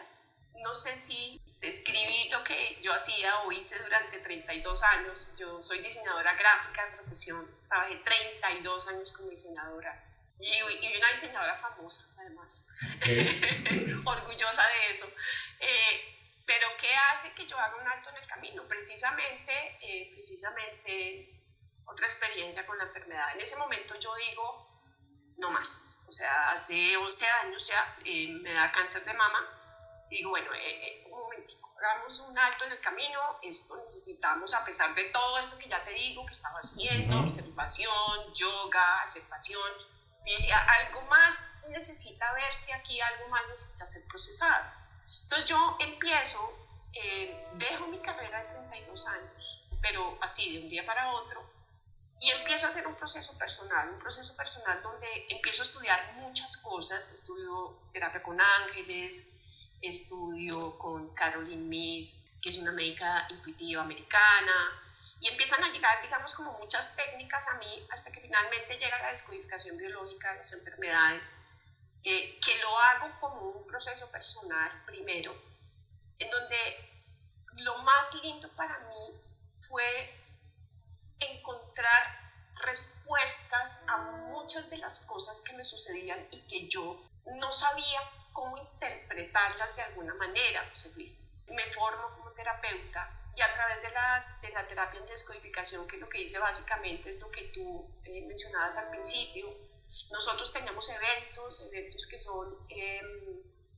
No sé si describí lo que yo hacía o hice durante 32 años. Yo soy diseñadora gráfica de profesión, trabajé 32 años como diseñadora y, y una diseñadora famosa además, orgullosa de eso. Eh, pero ¿qué hace que yo haga un alto en el camino? Precisamente, eh, precisamente otra experiencia con la enfermedad. En ese momento yo digo, no más. O sea, hace 11 años ya eh, me da cáncer de mama. Digo, bueno, eh, eh, un momentico, hagamos un alto en el camino. Esto necesitamos, a pesar de todo esto que ya te digo, que estaba haciendo, observación, yoga, aceptación. Me decía, algo más necesita verse aquí, algo más necesita ser procesado. Entonces yo empiezo, dejo mi carrera de 32 años, pero así de un día para otro, y empiezo a hacer un proceso personal, un proceso personal donde empiezo a estudiar muchas cosas, estudio terapia con ángeles, estudio con Caroline Miss, que es una médica intuitiva americana, y empiezan a llegar, digamos, como muchas técnicas a mí hasta que finalmente llega la descodificación biológica de las enfermedades, eh, que lo hago como un proceso personal primero, en donde lo más lindo para mí fue encontrar respuestas a muchas de las cosas que me sucedían y que yo no sabía cómo interpretarlas de alguna manera. José Luis, me formo como terapeuta y a través de la, de la terapia en descodificación, que lo que hice básicamente, es lo que tú eh, mencionabas al principio, nosotros tenemos eventos, eventos que son... Eh,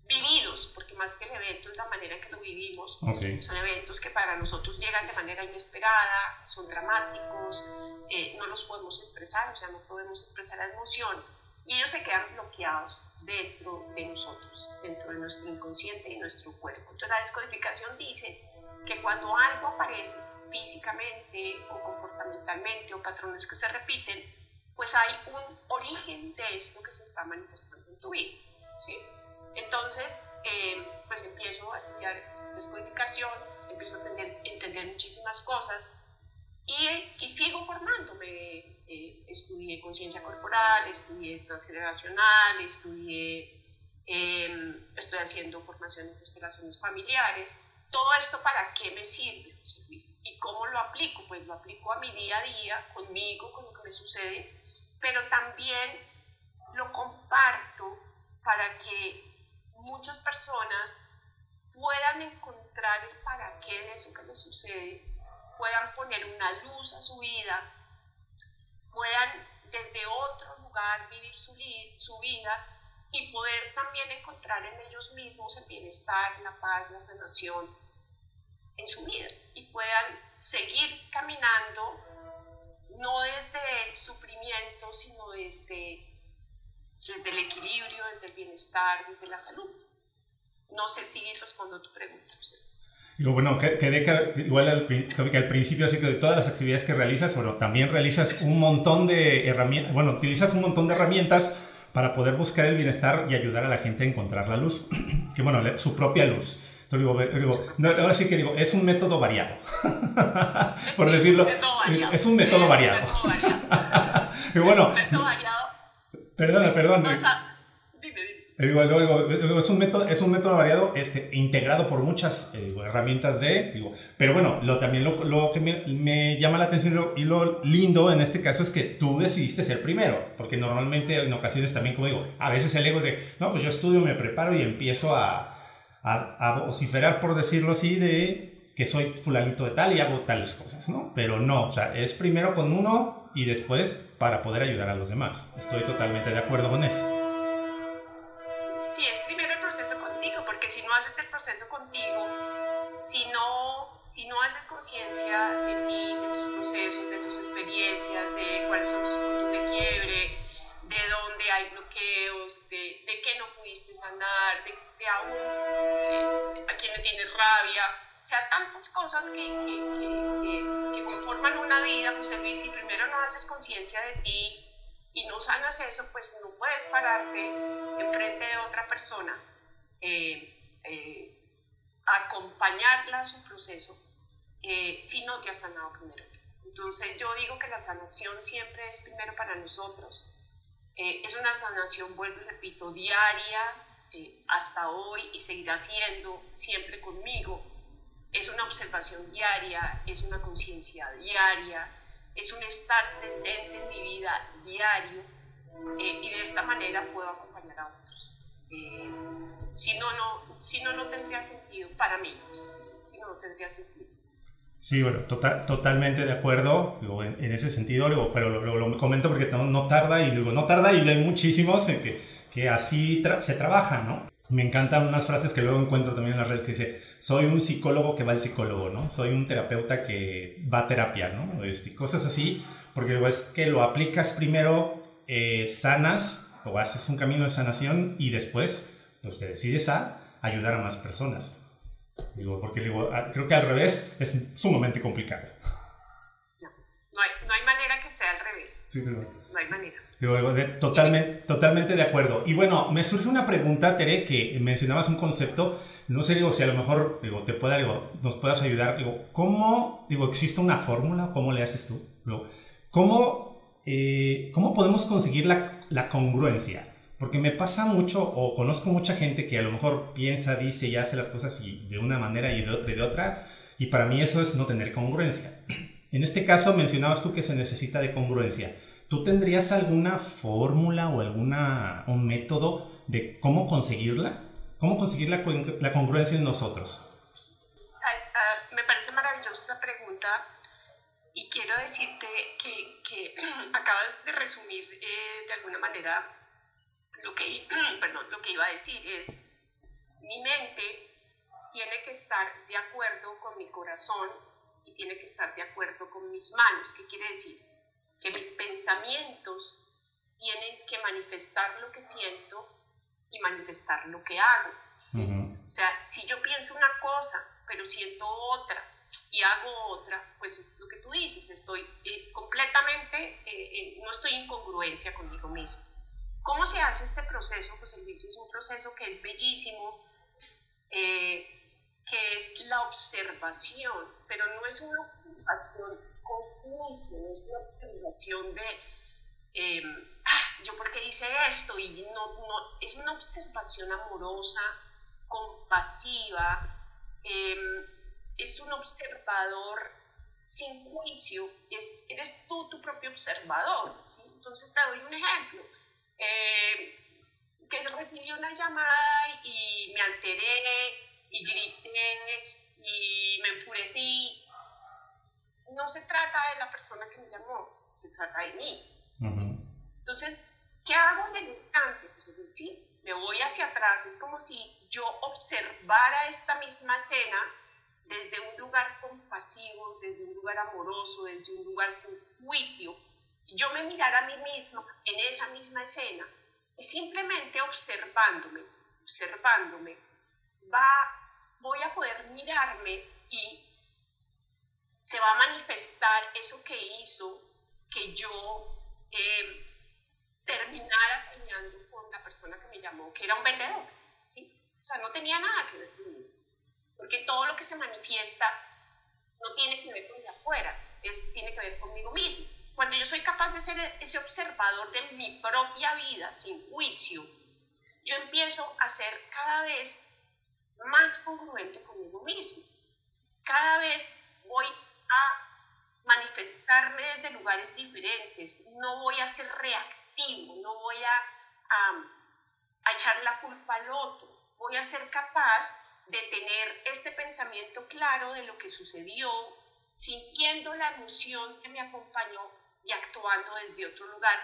vividos, porque más que el evento es la manera en que lo vivimos. Son eventos que para nosotros llegan de manera inesperada, son dramáticos, eh, no los podemos expresar, o sea, no podemos expresar la emoción y ellos se quedan bloqueados dentro de nosotros, dentro de nuestro inconsciente y nuestro cuerpo. Entonces la descodificación dice que cuando algo aparece físicamente o comportamentalmente o patrones que se repiten, pues hay un origen de esto que se está manifestando en tu vida. ¿sí? Entonces, eh, pues empiezo a estudiar descodificación, empiezo a entender, entender muchísimas cosas y, y sigo formándome. Eh, estudié conciencia corporal, estudié transgeneracional, estudié, em, estoy haciendo formación en constelaciones familiares. ¿Todo esto para qué me sirve, José Luis? ¿Y cómo lo aplico? Pues lo aplico a mi día a día, conmigo, con lo que me sucede, pero también lo comparto para que muchas personas puedan encontrar el para qué de eso que les sucede, puedan poner una luz a su vida, puedan desde otro lugar vivir su, su vida y poder también encontrar en ellos mismos el bienestar, la paz, la sanación en su vida. Y puedan seguir caminando no desde sufrimiento, sino desde, desde el equilibrio, desde el bienestar, desde la salud. No sé si respondo a tu pregunta.
Digo, bueno, que, que, igual al, que al principio, así que de todas las actividades que realizas, bueno, también realizas un montón de herramientas, bueno, utilizas un montón de herramientas para poder buscar el bienestar y ayudar a la gente a encontrar la luz, que bueno, su propia luz. Entonces digo, digo no, ahora sí que digo, es un método variado, por decirlo, es un método variado. y bueno, perdona, perdona. Es un método, es un método variado, este, integrado por muchas eh, herramientas de, digo, pero bueno, lo, también lo, lo que me, me, llama la atención y lo, lindo en este caso es que tú decidiste ser primero, porque normalmente en ocasiones también, como digo, a veces el ego es de, no, pues yo estudio, me preparo y empiezo a, a, a vociferar, por decirlo así, de que soy fulanito de tal y hago tales cosas, ¿no? Pero no, o sea, es primero con uno y después para poder ayudar a los demás. Estoy totalmente de acuerdo con eso.
conciencia de ti, de tus procesos, de tus experiencias, de cuáles son tus puntos de quiebre, bloqueos, de, de qué no pudiste sanar, de, de aún eh, a quién le tienes rabia. O sea, tantas cosas que, que, que, que, conforman una vida, pues Luis, si primero no haces conciencia de ti y no sanas eso, pues no puedes pararte enfrente de otra persona, eh, eh, acompañarla a su proceso eh, si no te has sanado primero. Entonces yo digo que la sanación siempre es primero para nosotros. Eh, es una sanación, vuelvo repito, diaria eh, hasta hoy y seguirá siendo siempre conmigo. Es una observación diaria, es una conciencia diaria, es un estar presente en mi vida diario y de esta manera puedo acompañar a otros. si no, no, si no, no tendría sentido para mí, si no, no tendría sentido.
Sí, bueno, tota-, totalmente de acuerdo en, ese sentido, pero lo, comento porque no, tarda y luego no tarda y hay muchísimos en que, que así se trabaja, ¿no? Me encantan unas frases que luego encuentro también en las redes que dice, soy un psicólogo que va al psicólogo, ¿no? Soy un terapeuta que va a terapia, ¿no? Este, cosas así, porque es que lo aplicas primero, eh, sanas o haces un camino de sanación y después pues te decides a ayudar a más personas. Digo, porque digo, ah, creo que al revés es sumamente complicado.
No, hay, no hay, manera que sea al revés. Sí, sí, No hay manera.
Digo, totalmente, totalmente de acuerdo. Y bueno, me surge una pregunta, Tere, que mencionabas un concepto. No sé, digo, si a lo mejor digo, te pueda, digo, nos puedas ayudar. Digo, ¿cómo digo, existe una fórmula? ¿Cómo le haces tú? Digo, ¿cómo, eh, ¿Cómo podemos conseguir la, la congruencia? Porque me pasa mucho, o conozco mucha gente que a lo mejor piensa, dice y hace las cosas de una manera y de otra y de otra, y para mí eso es no tener congruencia. En este caso mencionabas tú que se necesita de congruencia. ¿Tú tendrías alguna fórmula o alguna, un método de cómo conseguirla? ¿Cómo conseguir la, la congruencia en nosotros?
Ah, me parece maravillosa esa pregunta y quiero decirte que, que acabas de resumir eh, de alguna manera lo que, perdón, lo que iba a decir es, mi mente tiene que estar de acuerdo con mi corazón y tiene que estar de acuerdo con mis manos. ¿Qué quiere decir? Que mis pensamientos tienen que manifestar lo que siento y manifestar lo que hago. O sea, si yo pienso una cosa pero siento otra y hago otra, pues es lo que tú dices, estoy eh, completamente, eh, no estoy en congruencia conmigo mismo. ¿Cómo se hace este proceso? Pues el vicio es un proceso que es bellísimo, eh, que es la observación, pero no es una observación con juicio, no es una observación de em, ah, yo porque hice esto y no, no, es una observación amorosa, compasiva, em, es un observador sin juicio, es, eres tú tu propio observador. Entonces te doy un ejemplo. Eh, que se recibió una llamada y me alteré y grité y me enfurecí. No se trata de la persona que me llamó, se trata de mí. Entonces, ¿qué hago en el instante? Pues sí, me voy hacia atrás, es como si yo observara esta misma escena desde un lugar compasivo, desde un lugar amoroso, desde un lugar sin juicio, yo me mirara a mí misma en esa misma escena y simplemente observándome, observándome, va, voy a poder mirarme y se va a manifestar eso que hizo que yo eh, terminara peleando con la persona que me llamó, que era un vendedor, ¿sí? O sea, no tenía nada que ver conmigo, porque todo lo que se manifiesta no tiene que ver con afuera, es, tiene que ver conmigo mismo. Cuando yo soy capaz de ser ese observador de mi propia vida sin juicio, yo empiezo a ser cada vez más congruente conmigo mismo. Cada vez voy a manifestarme desde lugares diferentes, no voy a ser reactivo, no voy a, a echar la culpa al otro, voy a ser capaz de tener este pensamiento claro de lo que sucedió, sintiendo la emoción que me acompañó y actuando desde otro lugar.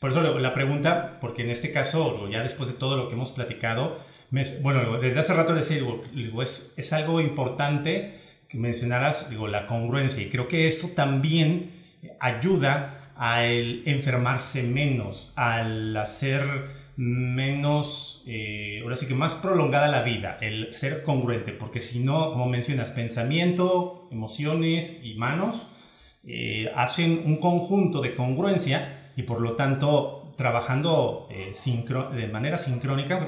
Por eso la pregunta, porque en este caso, ya después de todo lo que hemos platicado, bueno, desde hace rato les digo, es, es algo importante que mencionaras digo, la congruencia y creo que eso también ayuda a el enfermarse menos, al hacer menos, eh, ahora sí que más prolongada la vida, el ser congruente, porque si no, como mencionas, pensamiento, emociones y manos eh, hacen un conjunto de congruencia y por lo tanto trabajando eh, de manera sincrónica,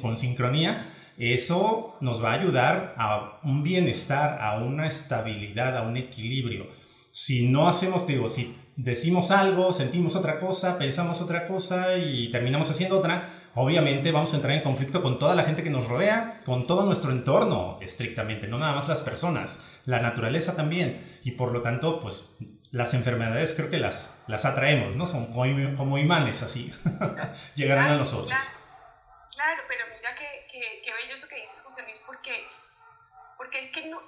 con sincronía, eso nos va a ayudar a un bienestar, a una estabilidad, a un equilibrio. Si no hacemos, digo, si decimos algo, sentimos otra cosa, pensamos otra cosa y terminamos haciendo otra, obviamente vamos a entrar en conflicto con toda la gente que nos rodea, con todo nuestro entorno estrictamente, no nada más las personas, la naturaleza también. Y por lo tanto, pues las enfermedades creo que las, las atraemos, ¿no? Son como, imanes así, llegarán a nosotros.
Claro, pero mira qué, qué, bello eso que dices, José Luis, porque, porque es que no,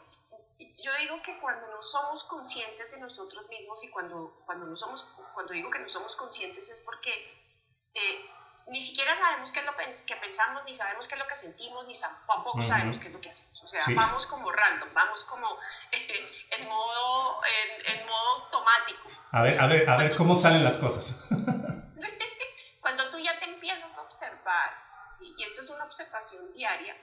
yo digo que cuando no somos conscientes de nosotros mismos y cuando, cuando, no somos, cuando digo que no somos conscientes es porque eh, ni siquiera sabemos qué es lo que pensamos, ni sabemos qué es lo que sentimos, ni tampoco sabemos qué es lo que hacemos. O sea, vamos como random, vamos como este, en, modo, en, modo automático.
A ver, a ver, a ver cómo salen las cosas.
cuando tú ya te empiezas a observar, ¿sí? y esto es una observación diaria,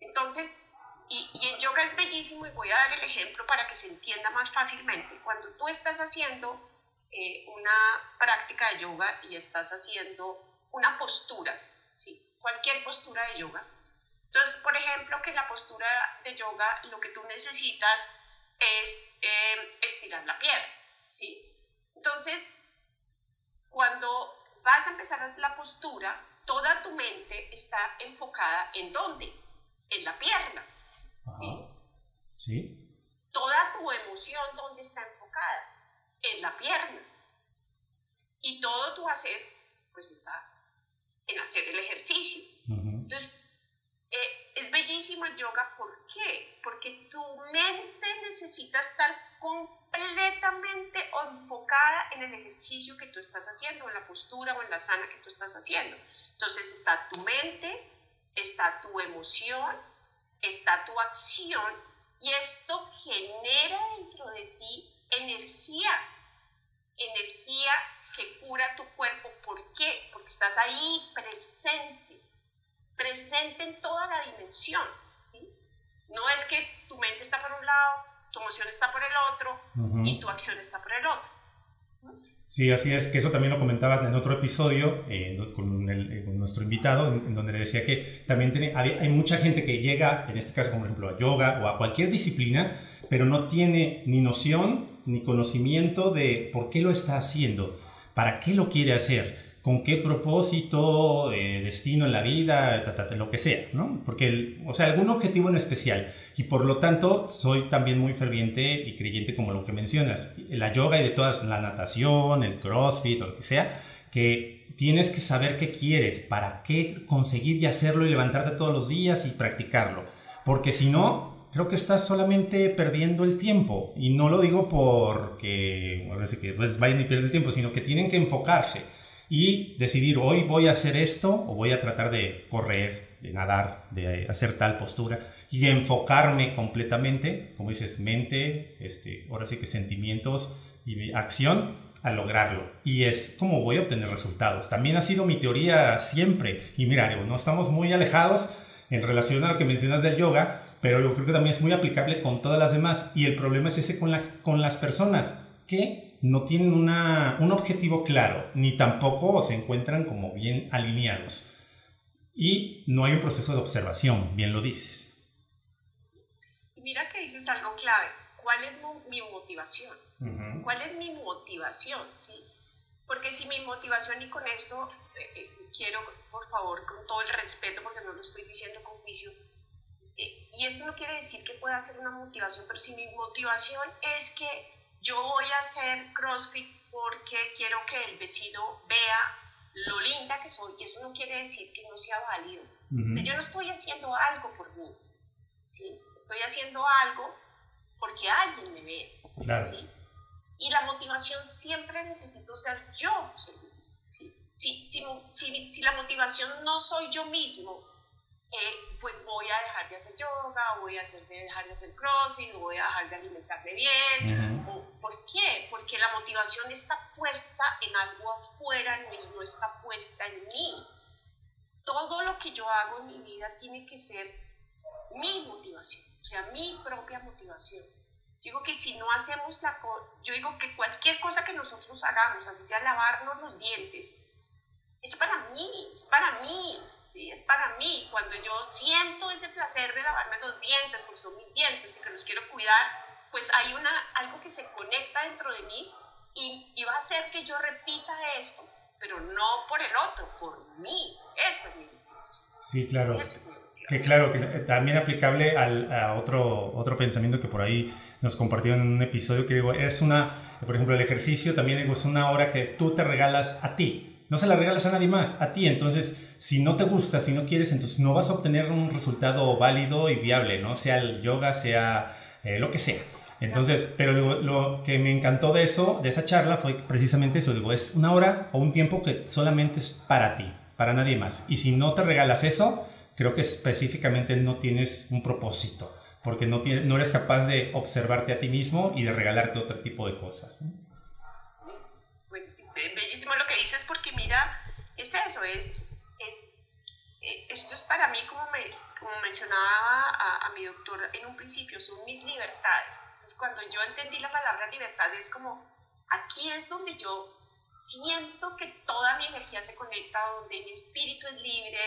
entonces y, y, en yoga es bellísimo y voy a dar el ejemplo para que se entienda más fácilmente. Cuando tú estás haciendo eh, una práctica de yoga y estás haciendo una postura, ¿sí? cualquier postura de yoga. Entonces, por ejemplo, que la postura de yoga lo que tú necesitas es eh, estirar la pierna. ¿sí? Entonces, cuando vas a empezar la postura, toda tu mente está enfocada en dónde? En la pierna. ¿Sí?
Sí.
Toda tu emoción, ¿dónde está enfocada? En la pierna. Y todo tu hacer, pues está en hacer el ejercicio. Entonces, eh, es bellísimo el yoga, ¿por qué? Porque tu mente necesita estar completamente enfocada en el ejercicio que tú estás haciendo, en la postura o en la sana que tú estás haciendo. Entonces está tu mente, está tu emoción, está tu acción y esto genera dentro de ti energía, energía que cura tu cuerpo. ¿Por qué? Porque estás ahí presente, presente en toda la dimensión. ¿sí? No es que tu mente está por un lado, tu emoción está por el otro y tu acción está por el otro.
Sí, así es, que eso también lo comentaba en otro episodio eh, con, nuestro invitado, en, donde le decía que también hay mucha gente que llega, en este caso, como por ejemplo, a yoga o a cualquier disciplina, pero no tiene ni noción ni conocimiento de por qué lo está haciendo, para qué lo quiere hacer con qué propósito, eh, destino en la vida, lo que sea, ¿no? Porque, o sea, algún objetivo en especial. Y por lo tanto, soy también muy ferviente y creyente como lo que mencionas. La yoga y de todas, la natación, el crossfit o lo que sea, que tienes que saber qué quieres, para qué conseguir y hacerlo y levantarte todos los días y practicarlo. Porque si no, creo que estás solamente perdiendo el tiempo. Y no lo digo porque, bueno, que pues, vayan y pierden el tiempo, sino que tienen que enfocarse y decidir hoy voy a hacer esto o voy a tratar de correr, de nadar, de hacer tal postura y enfocarme completamente, como dices, mente, este, ahora sí que sentimientos y acción a lograrlo. Y es como voy a obtener resultados. También ha sido mi teoría siempre. Y mira, no estamos muy alejados en relación a lo que mencionas del yoga, pero yo creo que también es muy aplicable con todas las demás. Y el problema es ese con, la, con las personas que no tienen un objetivo claro, ni tampoco se encuentran como bien alineados. Y no hay un proceso de observación, bien lo dices.
Mira que dices algo clave. ¿Cuál es mi motivación? ¿Cuál es mi motivación? ¿Sí? Porque si mi motivación, y con esto eh, eh, quiero, por favor, con todo el respeto, porque no lo estoy diciendo con juicio, eh, y esto no quiere decir que pueda ser una motivación, pero si mi motivación es que yo voy a hacer CrossFit porque quiero que el vecino vea lo linda que soy y eso no quiere decir que no sea válido. Yo no estoy haciendo algo por mí, ¿sí? Estoy haciendo algo porque alguien me ve, ¿sí? Y la motivación siempre necesito ser yo feliz, ¿sí? Si, si, si, si la motivación no soy yo mismo, eh, pues voy a dejar de hacer yoga, voy a hacer, de dejar de hacer crossfit, voy a dejar de alimentarme bien. ¿Por qué? Porque la motivación está puesta en algo afuera no está puesta en mí. Todo lo que yo hago en mi vida tiene que ser mi motivación, o sea, mi propia motivación. Yo digo que si no hacemos la yo digo que cualquier cosa que nosotros hagamos, así sea lavarnos los dientes, es para mí, es para mí, sí, es para mí. Cuando yo siento ese placer de lavarme los dientes, porque son mis dientes, porque los quiero cuidar, pues hay una, algo que se conecta dentro de mí y, va a hacer que yo repita esto, pero no por el otro, por mí. Eso es mi motivación.
Sí, claro. que claro, que también aplicable al, a otro, otro pensamiento que por ahí nos compartieron en un episodio, que digo, es una, por ejemplo, el ejercicio también digo, es una hora que tú te regalas a ti no se la regalas a nadie más, a ti. Entonces, si no te gusta, si no quieres, entonces no vas a obtener un resultado válido y viable, ¿no? Sea el yoga, sea eh, lo que sea. Entonces, pero lo, que me encantó de eso, de esa charla, fue precisamente eso. Digo, es una hora o un tiempo que solamente es para ti, para nadie más. Y si no te regalas eso, creo que específicamente no tienes un propósito, porque no, no eres capaz de observarte a ti mismo y de regalarte otro tipo de cosas
bellísimo lo que dices porque mira, es eso, es, es eh, esto es para mí, como, me, como mencionaba a, mi doctor en un principio, son mis libertades. Entonces, cuando yo entendí la palabra libertad, es como, aquí es donde yo siento que toda mi energía se conecta, donde mi espíritu es libre,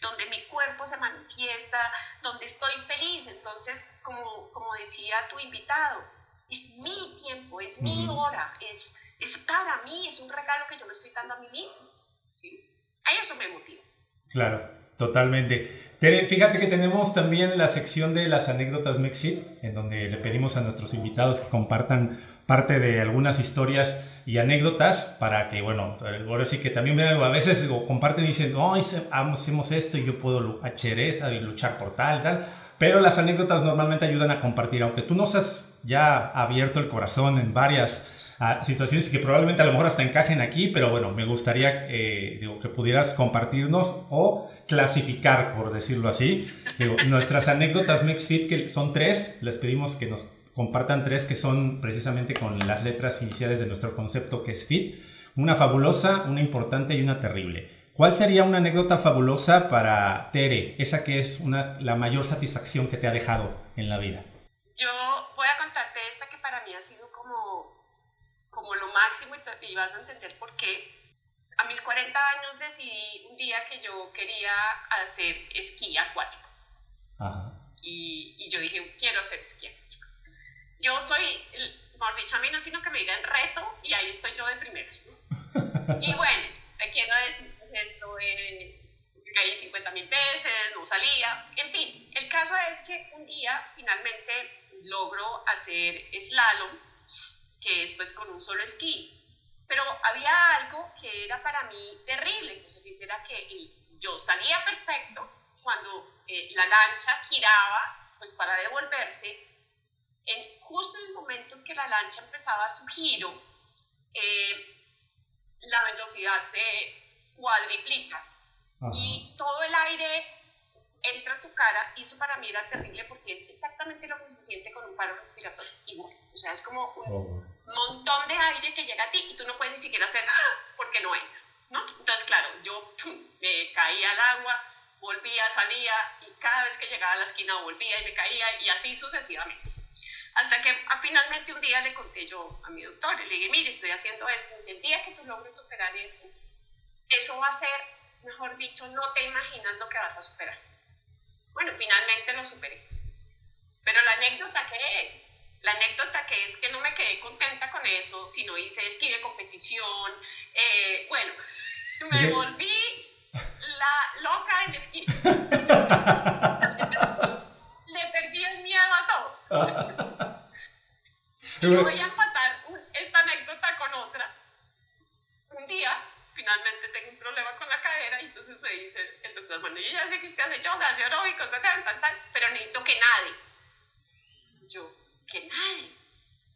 donde mi cuerpo se manifiesta, donde estoy feliz. Entonces, como, como decía tu invitado, es mi tiempo, es mi hora, es, es para mí, es un regalo que yo me estoy dando a mí mismo. ¿sí? A eso me motiva.
Claro, totalmente. Fíjate que tenemos también la sección de las anécdotas MexFit, en donde le pedimos a nuestros invitados que compartan parte de algunas historias y anécdotas para que, bueno, ahora sí que también a veces comparten y dicen, no, hacemos esto y yo puedo hacer y luchar por tal, tal pero las anécdotas normalmente ayudan a compartir, aunque tú nos has ya abierto el corazón en varias ah, situaciones que probablemente a lo mejor hasta encajen aquí, pero bueno, me gustaría eh, que pudieras compartirnos o clasificar, por decirlo así, nuestras anécdotas MixFit, que son tres, les pedimos que nos compartan tres que son precisamente con las letras iniciales de nuestro concepto que es FIT, una fabulosa, una importante y una terrible. ¿Cuál sería una anécdota fabulosa para Tere? Esa que es una, la mayor satisfacción que te ha dejado en la vida?
Yo voy a contarte esta que para mí ha sido como, como lo máximo y, vas a entender por qué. A mis 40 años decidí un día que yo quería hacer esquí acuático. Y, y, yo dije, quiero hacer esquí Yo soy, por dicho a mí no sino que me digan reto y ahí estoy yo de primeros. y bueno, te quiero decir, caí 50 mil veces, no salía, en fin, el caso es que un día finalmente logro hacer slalom, que es pues con un solo esquí, pero había algo que era para mí terrible, pues, era que yo salía perfecto cuando eh, la lancha giraba pues para devolverse, en, justo en el momento en que la lancha empezaba su giro, eh, la velocidad se cuadriplica y todo el aire entra a tu cara y eso para mí era terrible porque es exactamente lo que se siente con un paro respiratorio igual. O sea, es como un oh. montón de aire que llega a ti y tú no puedes ni siquiera hacer ¡ah! porque no entra, ¿no? Entonces, claro, yo me caía al agua, volvía, salía y cada vez que llegaba a la esquina volvía y me caía y así sucesivamente. Hasta que ah, finalmente un día le conté yo a mi doctor y le dije, mire, estoy haciendo esto. Y me dice, el día que tú logres superar eso, eso va a ser, mejor dicho, no te imaginas lo que vas a superar. Bueno, finalmente lo superé. Pero la anécdota que es, la anécdota que es que no me quedé contenta con eso, sino hice esquí de competición, eh, bueno, me volví la loca en esquí. Le perdí el miedo a todo. Y voy a empatar esta anécdota con otra. Un día finalmente tengo un problema con la cadera y entonces me dice el doctor, bueno, yo ya sé que usted hace yoga, hace aeróbicos, tal, tal, tal, pero necesito que nadie. Yo, que nadie.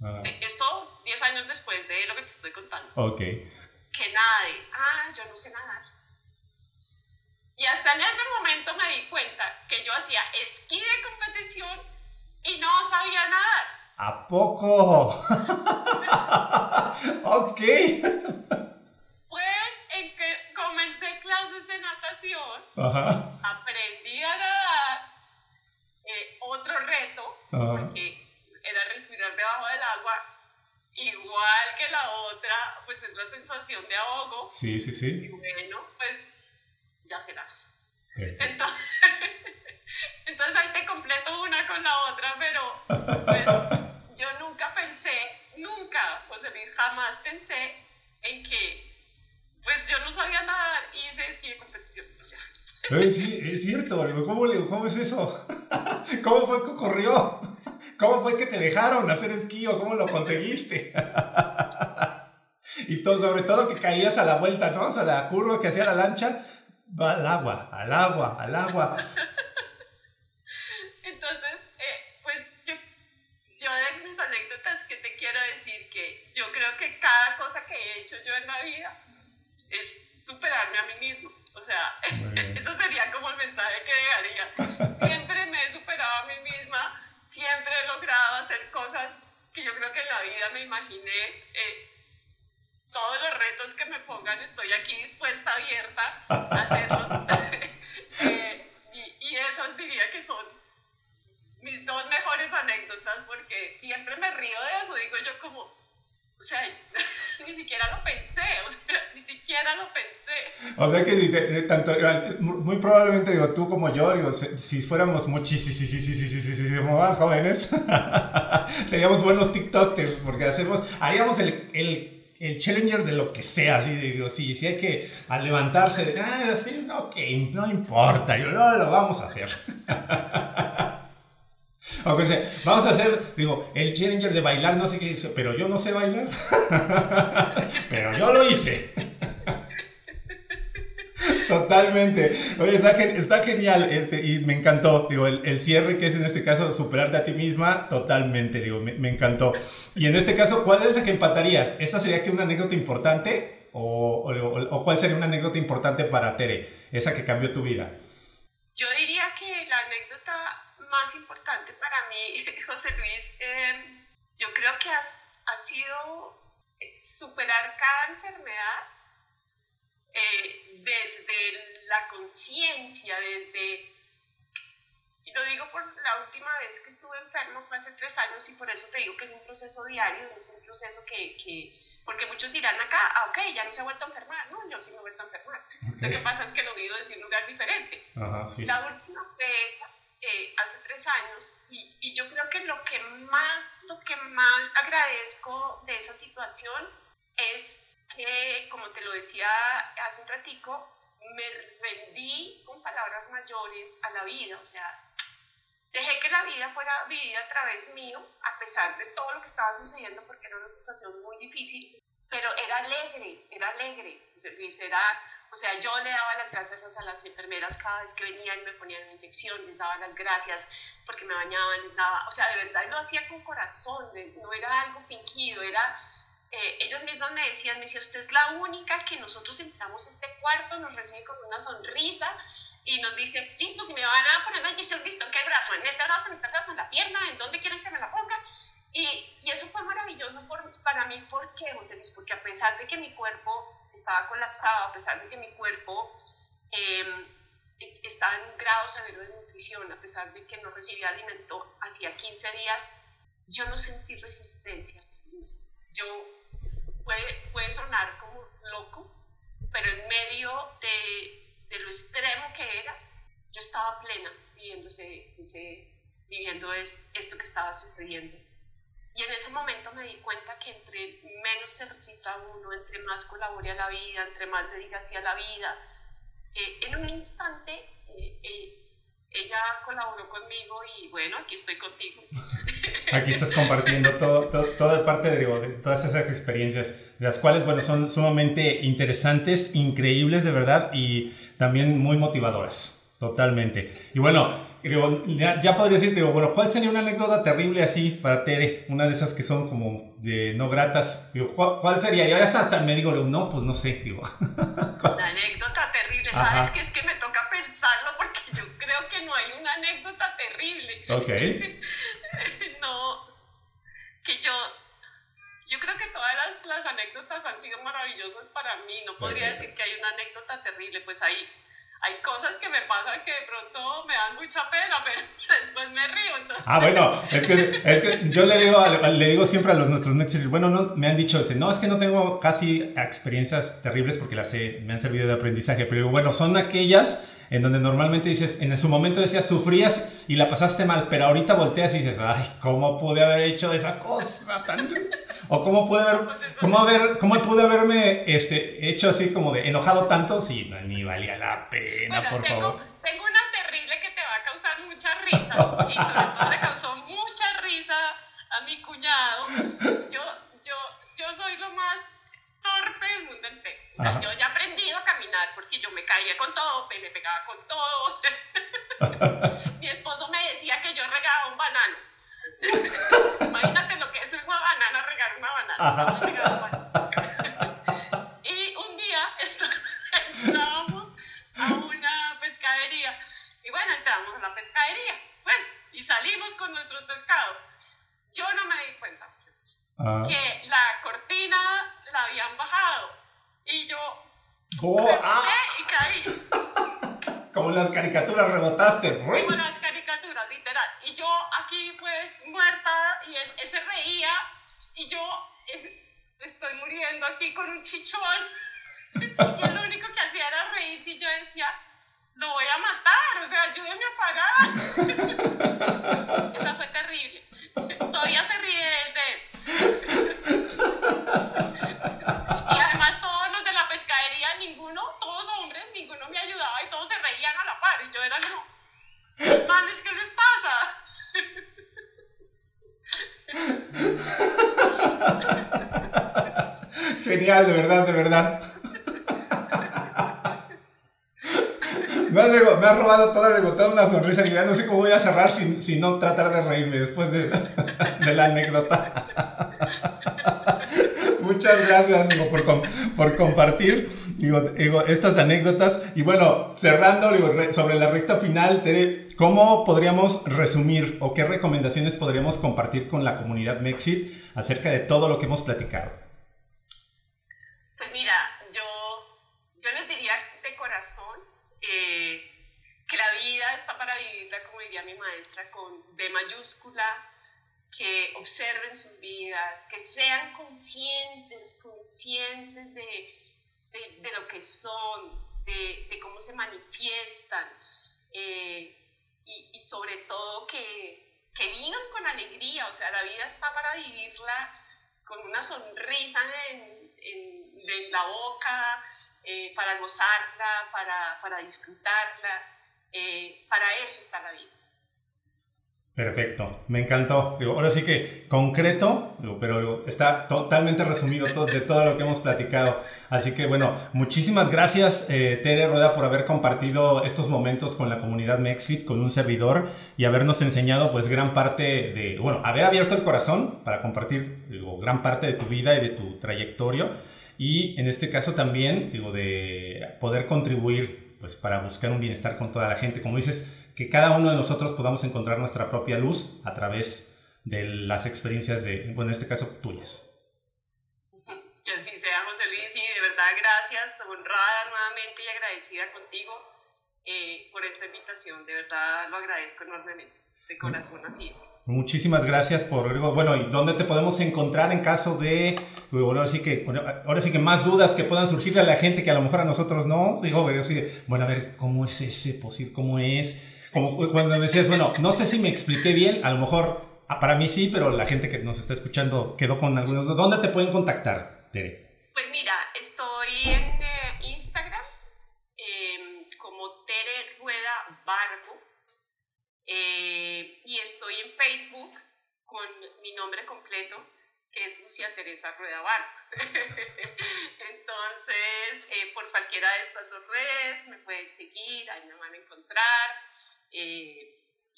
Ah. Eh, esto 10 años después de lo que te estoy contando.
Ok.
Que nadie. Ah, yo no sé nadar. Y hasta en ese momento me di cuenta que yo hacía esquí de competición y no sabía nadar.
¿A poco? ok.
aprendí a nadar. Eh, otro reto, porque era respirar debajo del agua, igual que la otra, pues es la sensación de ahogo.
Sí, sí, sí.
Y bueno, pues ya será. Entonces, entonces ahí te completo una con la otra, pero pues, yo nunca pensé, nunca, José Luis, jamás pensé en que pues yo no sabía nadar y hice esquí de competición. O sea,
sí, es cierto, ¿Cómo, ¿Cómo es eso? ¿Cómo fue que ocurrió? ¿Cómo fue que te dejaron hacer esquí o cómo lo conseguiste? Y todo, sobre todo que caías a la vuelta, ¿no? O sea, la curva que hacía la lancha, va al agua, al agua, al agua.
Entonces, eh, pues yo, yo de mis anécdotas que te quiero decir que yo creo que cada cosa que he hecho yo en la vida es superarme a mí mismo. O sea, eso sería como el mensaje que dejaría. Siempre me he superado a mí misma, siempre he logrado hacer cosas que yo creo que en la vida me imaginé. Eh, todos los retos que me pongan, estoy aquí dispuesta, abierta a hacerlos. Eh, y, y esos diría que son mis dos mejores anécdotas porque siempre me río de eso. Digo yo como, o sea, ni siquiera lo pensé, o sea, ni siquiera lo pensé. O sea que
si tanto, muy probablemente digo, tú como yo, digo, si, fuéramos muchísimo más jóvenes, seríamos buenos TikTokers, porque hacemos, haríamos el, el, el, challenger de lo que sea, así digo, si, si hay que al levantarse, ah, así, no, que no importa, yo no lo vamos a hacer. vamos a hacer, digo, el challenger de bailar, no sé qué pero yo no sé bailar. pero yo lo hice. Totalmente. Oye, está, genial este, y me encantó. Digo, el, cierre que es en este caso superarte a ti misma, totalmente, digo, me, encantó. Y en este caso, ¿cuál es la que empatarías? ¿Esta sería que una anécdota importante o, o cuál sería una anécdota importante para Tere? Esa que cambió tu vida.
Yo diría que la anécdota más importante para mí, José Luis, em, yo creo que ha sido eh, superar cada enfermedad eh, desde la conciencia, desde lo digo por la última vez que estuve enfermo, fue hace tres años y por eso te digo que es un proceso diario, no es un proceso que, que porque muchos dirán acá, ah, ok, ya no se ha vuelto a enfermar. No, yo sí me he vuelto a enfermar. Lo que pasa es que lo vivo desde un lugar diferente.
Ajá, sí.
La última vez, eh, hace tres años, y, y, yo creo que lo que más, lo que más agradezco de esa situación es que, como te lo decía hace un ratico, me rendí con palabras mayores a la vida, o sea, dejé que la vida fuera vivida a través mío, a pesar de todo lo que estaba sucediendo, porque era una situación muy difícil, pero era alegre, era alegre, Luis, era, o sea, yo le daba las gracias a las enfermeras cada vez que venían me ponían la inyección, les daba las gracias porque me bañaban, les daba, o sea, de verdad lo hacía con corazón, no era algo fingido, era eh, ellos mismos me decían, me decía, usted es la única que nosotros entramos a este cuarto, nos recibe con una sonrisa y nos dice, listo, si me van a poner la inyección, listo, ¿en qué brazo? ¿En este brazo? ¿En este brazo? ¿En la pierna? ¿En dónde quieren que me la ponga? Y, y eso fue maravilloso por, para mí, ¿por qué, José Luis? Porque a pesar de que mi cuerpo estaba colapsado, a pesar de que mi cuerpo eh, estaba en un grado severo de nutrición, a pesar de que no recibía alimento hacía 15 días, yo no sentí resistencia. Yo puede, puede sonar como loco, pero en medio de, de, lo extremo que era, yo estaba plena viviendo, ese, ese, viviendo es, esto que estaba sucediendo. Y en ese momento me di cuenta que entre menos se resista uno, entre más colabore a la vida, entre más le diga sí a la vida, eh, en un instante eh, eh, ella colaboró conmigo y bueno, aquí estoy contigo.
Aquí estás compartiendo todo, toda parte de, de, todas esas experiencias, de las cuales, bueno, son sumamente interesantes, increíbles de verdad y también muy motivadoras, totalmente. Y bueno, ya, ya podría decirte, digo, bueno, ¿cuál sería una anécdota terrible así para Tere? Una de esas que son como de no gratas. Digo, ¿cuál, sería? Y ahora hasta, hasta me digo, no, pues no sé, digo.
La anécdota terrible, ¿sabes? Que es que me toca pensarlo porque yo creo que no hay una anécdota terrible.
Ok.
no, que yo, yo creo que todas las, las, anécdotas han sido maravillosas para mí. No podría decir que hay una anécdota terrible, pues ahí hay cosas que me pasan que de pronto me dan mucha pena, pero después me río. Entonces...
Ah, bueno, es que, es que yo le digo, le digo siempre a los nuestros mexicans, bueno, no, me han dicho, no, es que no tengo casi experiencias terribles porque las he, me han servido de aprendizaje, pero bueno, son aquellas en donde normalmente dices, en su momento decías, sufrías y la pasaste mal, pero ahorita volteas y dices, ay, ¿cómo pude haber hecho esa cosa tan... o cómo pude haber, cómo haber, cómo pude haberme este, hecho así como de enojado tanto, si no, ni valía la pena, por
tengo,
favor.
Tengo una terrible que te va a causar mucha risa y sobre todo le causó mucha risa a mi cuñado. Yo, yo, yo soy lo más torpe del mundo entero. O sea, yo ya he caminar porque yo me caía con todo, me pegaba con todo. Mi esposo me decía que yo regaba un banano. Imagínate lo que es una banana, regar una banana. y un día entrábamos a una pescadería. Y bueno, entramos a la pescadería. Bueno, y salimos con nuestros pescados. Yo no me di cuenta, Ah. que la cortina la habían bajado y yo
oh, ah.
y caí.
Como en las caricaturas rebotaste.
Como en las caricaturas, literal. Y yo aquí pues muerta y él, él se reía y yo estoy muriendo aquí con un chichón. y él lo único que hacía era reírse y yo decía, lo voy a matar, o sea, ayúdeme a parar. Esa fue terrible. Todavía se ríe de eso. Y ninguno, todos hombres, ninguno me ayudaba y todos se reían a la par. Y yo era como, ¿estos manes qué les
pasa? Genial, de verdad, de verdad. Me has, robado toda, una sonrisa y ya no sé cómo voy a cerrar sin, sin no tratar de reírme después de, de la anécdota. Muchas gracias por, por compartir digo, estas anécdotas. Y bueno, cerrando sobre la recta final, Tere, ¿cómo podríamos resumir o qué recomendaciones podríamos compartir con la comunidad Mexit acerca de todo lo que hemos platicado?
Pues mira, yo, yo les diría de corazón que la vida está para vivirla, como diría mi maestra, con B mayúscula, que observen sus vidas, que sean conscientes, conscientes de, de, lo que son, de, cómo se manifiestan eh, y, sobre todo que, que vivan con alegría, o sea, la vida está para vivirla con una sonrisa en, en, la boca, eh, para gozarla, para, para disfrutarla, eh, para eso está la vida.
Perfecto, me encantó. ahora sí que concreto, pero está totalmente resumido todo, de todo lo que hemos platicado. Así que bueno, muchísimas gracias eh, Tere Rueda por haber compartido estos momentos con la comunidad Mexfit, con un servidor y habernos enseñado pues gran parte de, bueno, haber abierto el corazón para compartir digo, gran parte de tu vida y de tu trayectoria y en este caso también digo, de poder contribuir pues para buscar un bienestar con toda la gente. Como dices, que cada uno de nosotros podamos encontrar nuestra propia luz a través de las experiencias de, bueno, en este caso, tuyas.
Que así sea, José Luis, y de verdad gracias, honrada nuevamente y agradecida contigo eh, por esta invitación, de verdad lo agradezco enormemente. De corazón, así es.
Muchísimas gracias por, bueno, ¿y dónde te podemos encontrar en caso de, bueno, ahora sí que, ahora sí que más dudas que puedan surgir a la gente que a lo mejor a nosotros no, digo, bueno, a ver, ¿cómo es ese posible? ¿Cómo es? como cuando me decías, bueno, no sé si me expliqué bien, a lo mejor ah, para mí sí, pero la gente que nos está escuchando quedó con algunos. ¿Dónde te pueden contactar, Tere?
Pues mira, estoy en eh, Instagram em, como Tere Rueda Barco eh, y estoy en Facebook con mi nombre completo que es Lucia Teresa Rueda Barco. Entonces, eh, por cualquiera de estas dos redes me pueden seguir, ahí me van a encontrar. Eh,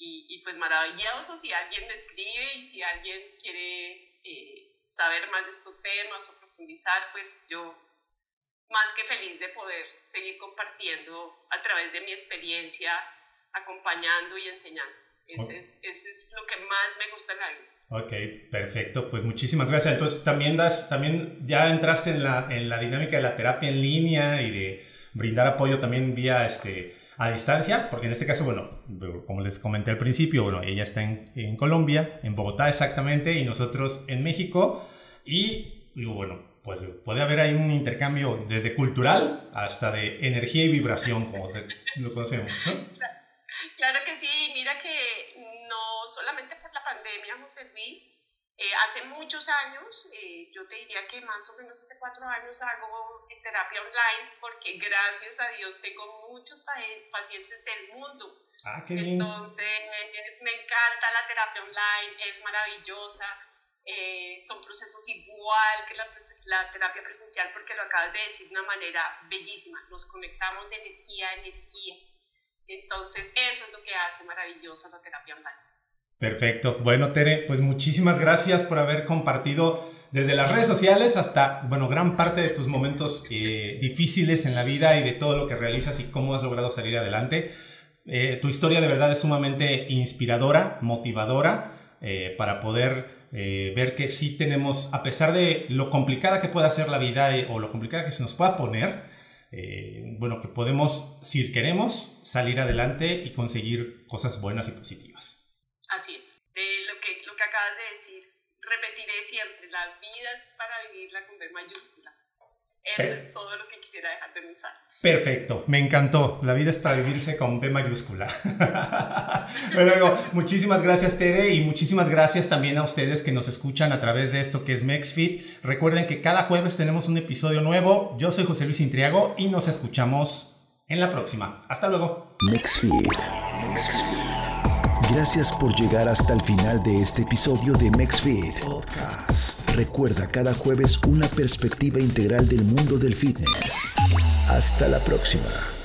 y, pues maravilloso si alguien me escribe y si alguien quiere eh, saber más de estos temas o profundizar, pues yo más que feliz de poder seguir compartiendo a través de mi experiencia, acompañando y enseñando. Ese, es, ese es, lo que más me gusta en la vida.
Ok, perfecto. Pues muchísimas gracias. Entonces, también das, también ya entraste en la, en la dinámica de la terapia en línea y de brindar apoyo también vía este, a distancia, porque en este caso, bueno, como les comenté al principio, bueno, ella está en, Colombia, en Bogotá exactamente, y nosotros en México, y digo, bueno, pues puede haber ahí un intercambio desde cultural hasta de energía y vibración, como lo conocemos.
Claro que sí, mira que no solamente por la pandemia, José Luis, eh, hace muchos años, eh, yo te diría que más o menos hace cuatro años hago terapia online porque gracias a Dios tengo muchos pacientes del mundo.
Ah, qué bien.
Entonces me encanta la terapia online, es maravillosa. Eh, son procesos igual que la, la, terapia presencial porque lo acabas de decir de una manera bellísima. Nos conectamos de energía a energía. Entonces eso es lo que hace maravillosa la terapia online.
Perfecto. Bueno, Tere, pues muchísimas gracias por haber compartido desde las redes sociales hasta, bueno, gran parte de tus momentos eh, difíciles en la vida y de todo lo que realizas y cómo has logrado salir adelante. Eh, tu historia de verdad es sumamente inspiradora, motivadora, eh, para poder ver que sí tenemos, a pesar de lo complicada que pueda ser la vida o lo complicada que se nos pueda poner, bueno, que podemos, si queremos, salir adelante y conseguir cosas buenas y positivas.
Así es. lo, que, lo que acabas de decir, repetiré siempre, la vida es para vivirla con B mayúscula. Eso es todo lo que quisiera dejar de pensar.
Perfecto, me encantó. La vida es para vivirse con B mayúscula. bueno, muchísimas gracias Tere y muchísimas gracias también a ustedes que nos escuchan a través de esto que es MexFit. Recuerden que cada jueves tenemos un episodio nuevo. Yo soy José Luis Intriago y nos escuchamos en la próxima. Hasta luego.
MexFit. Gracias por llegar hasta el final de este episodio de MexFit Podcast. Recuerda cada jueves una perspectiva integral del mundo del fitness. Hasta la próxima.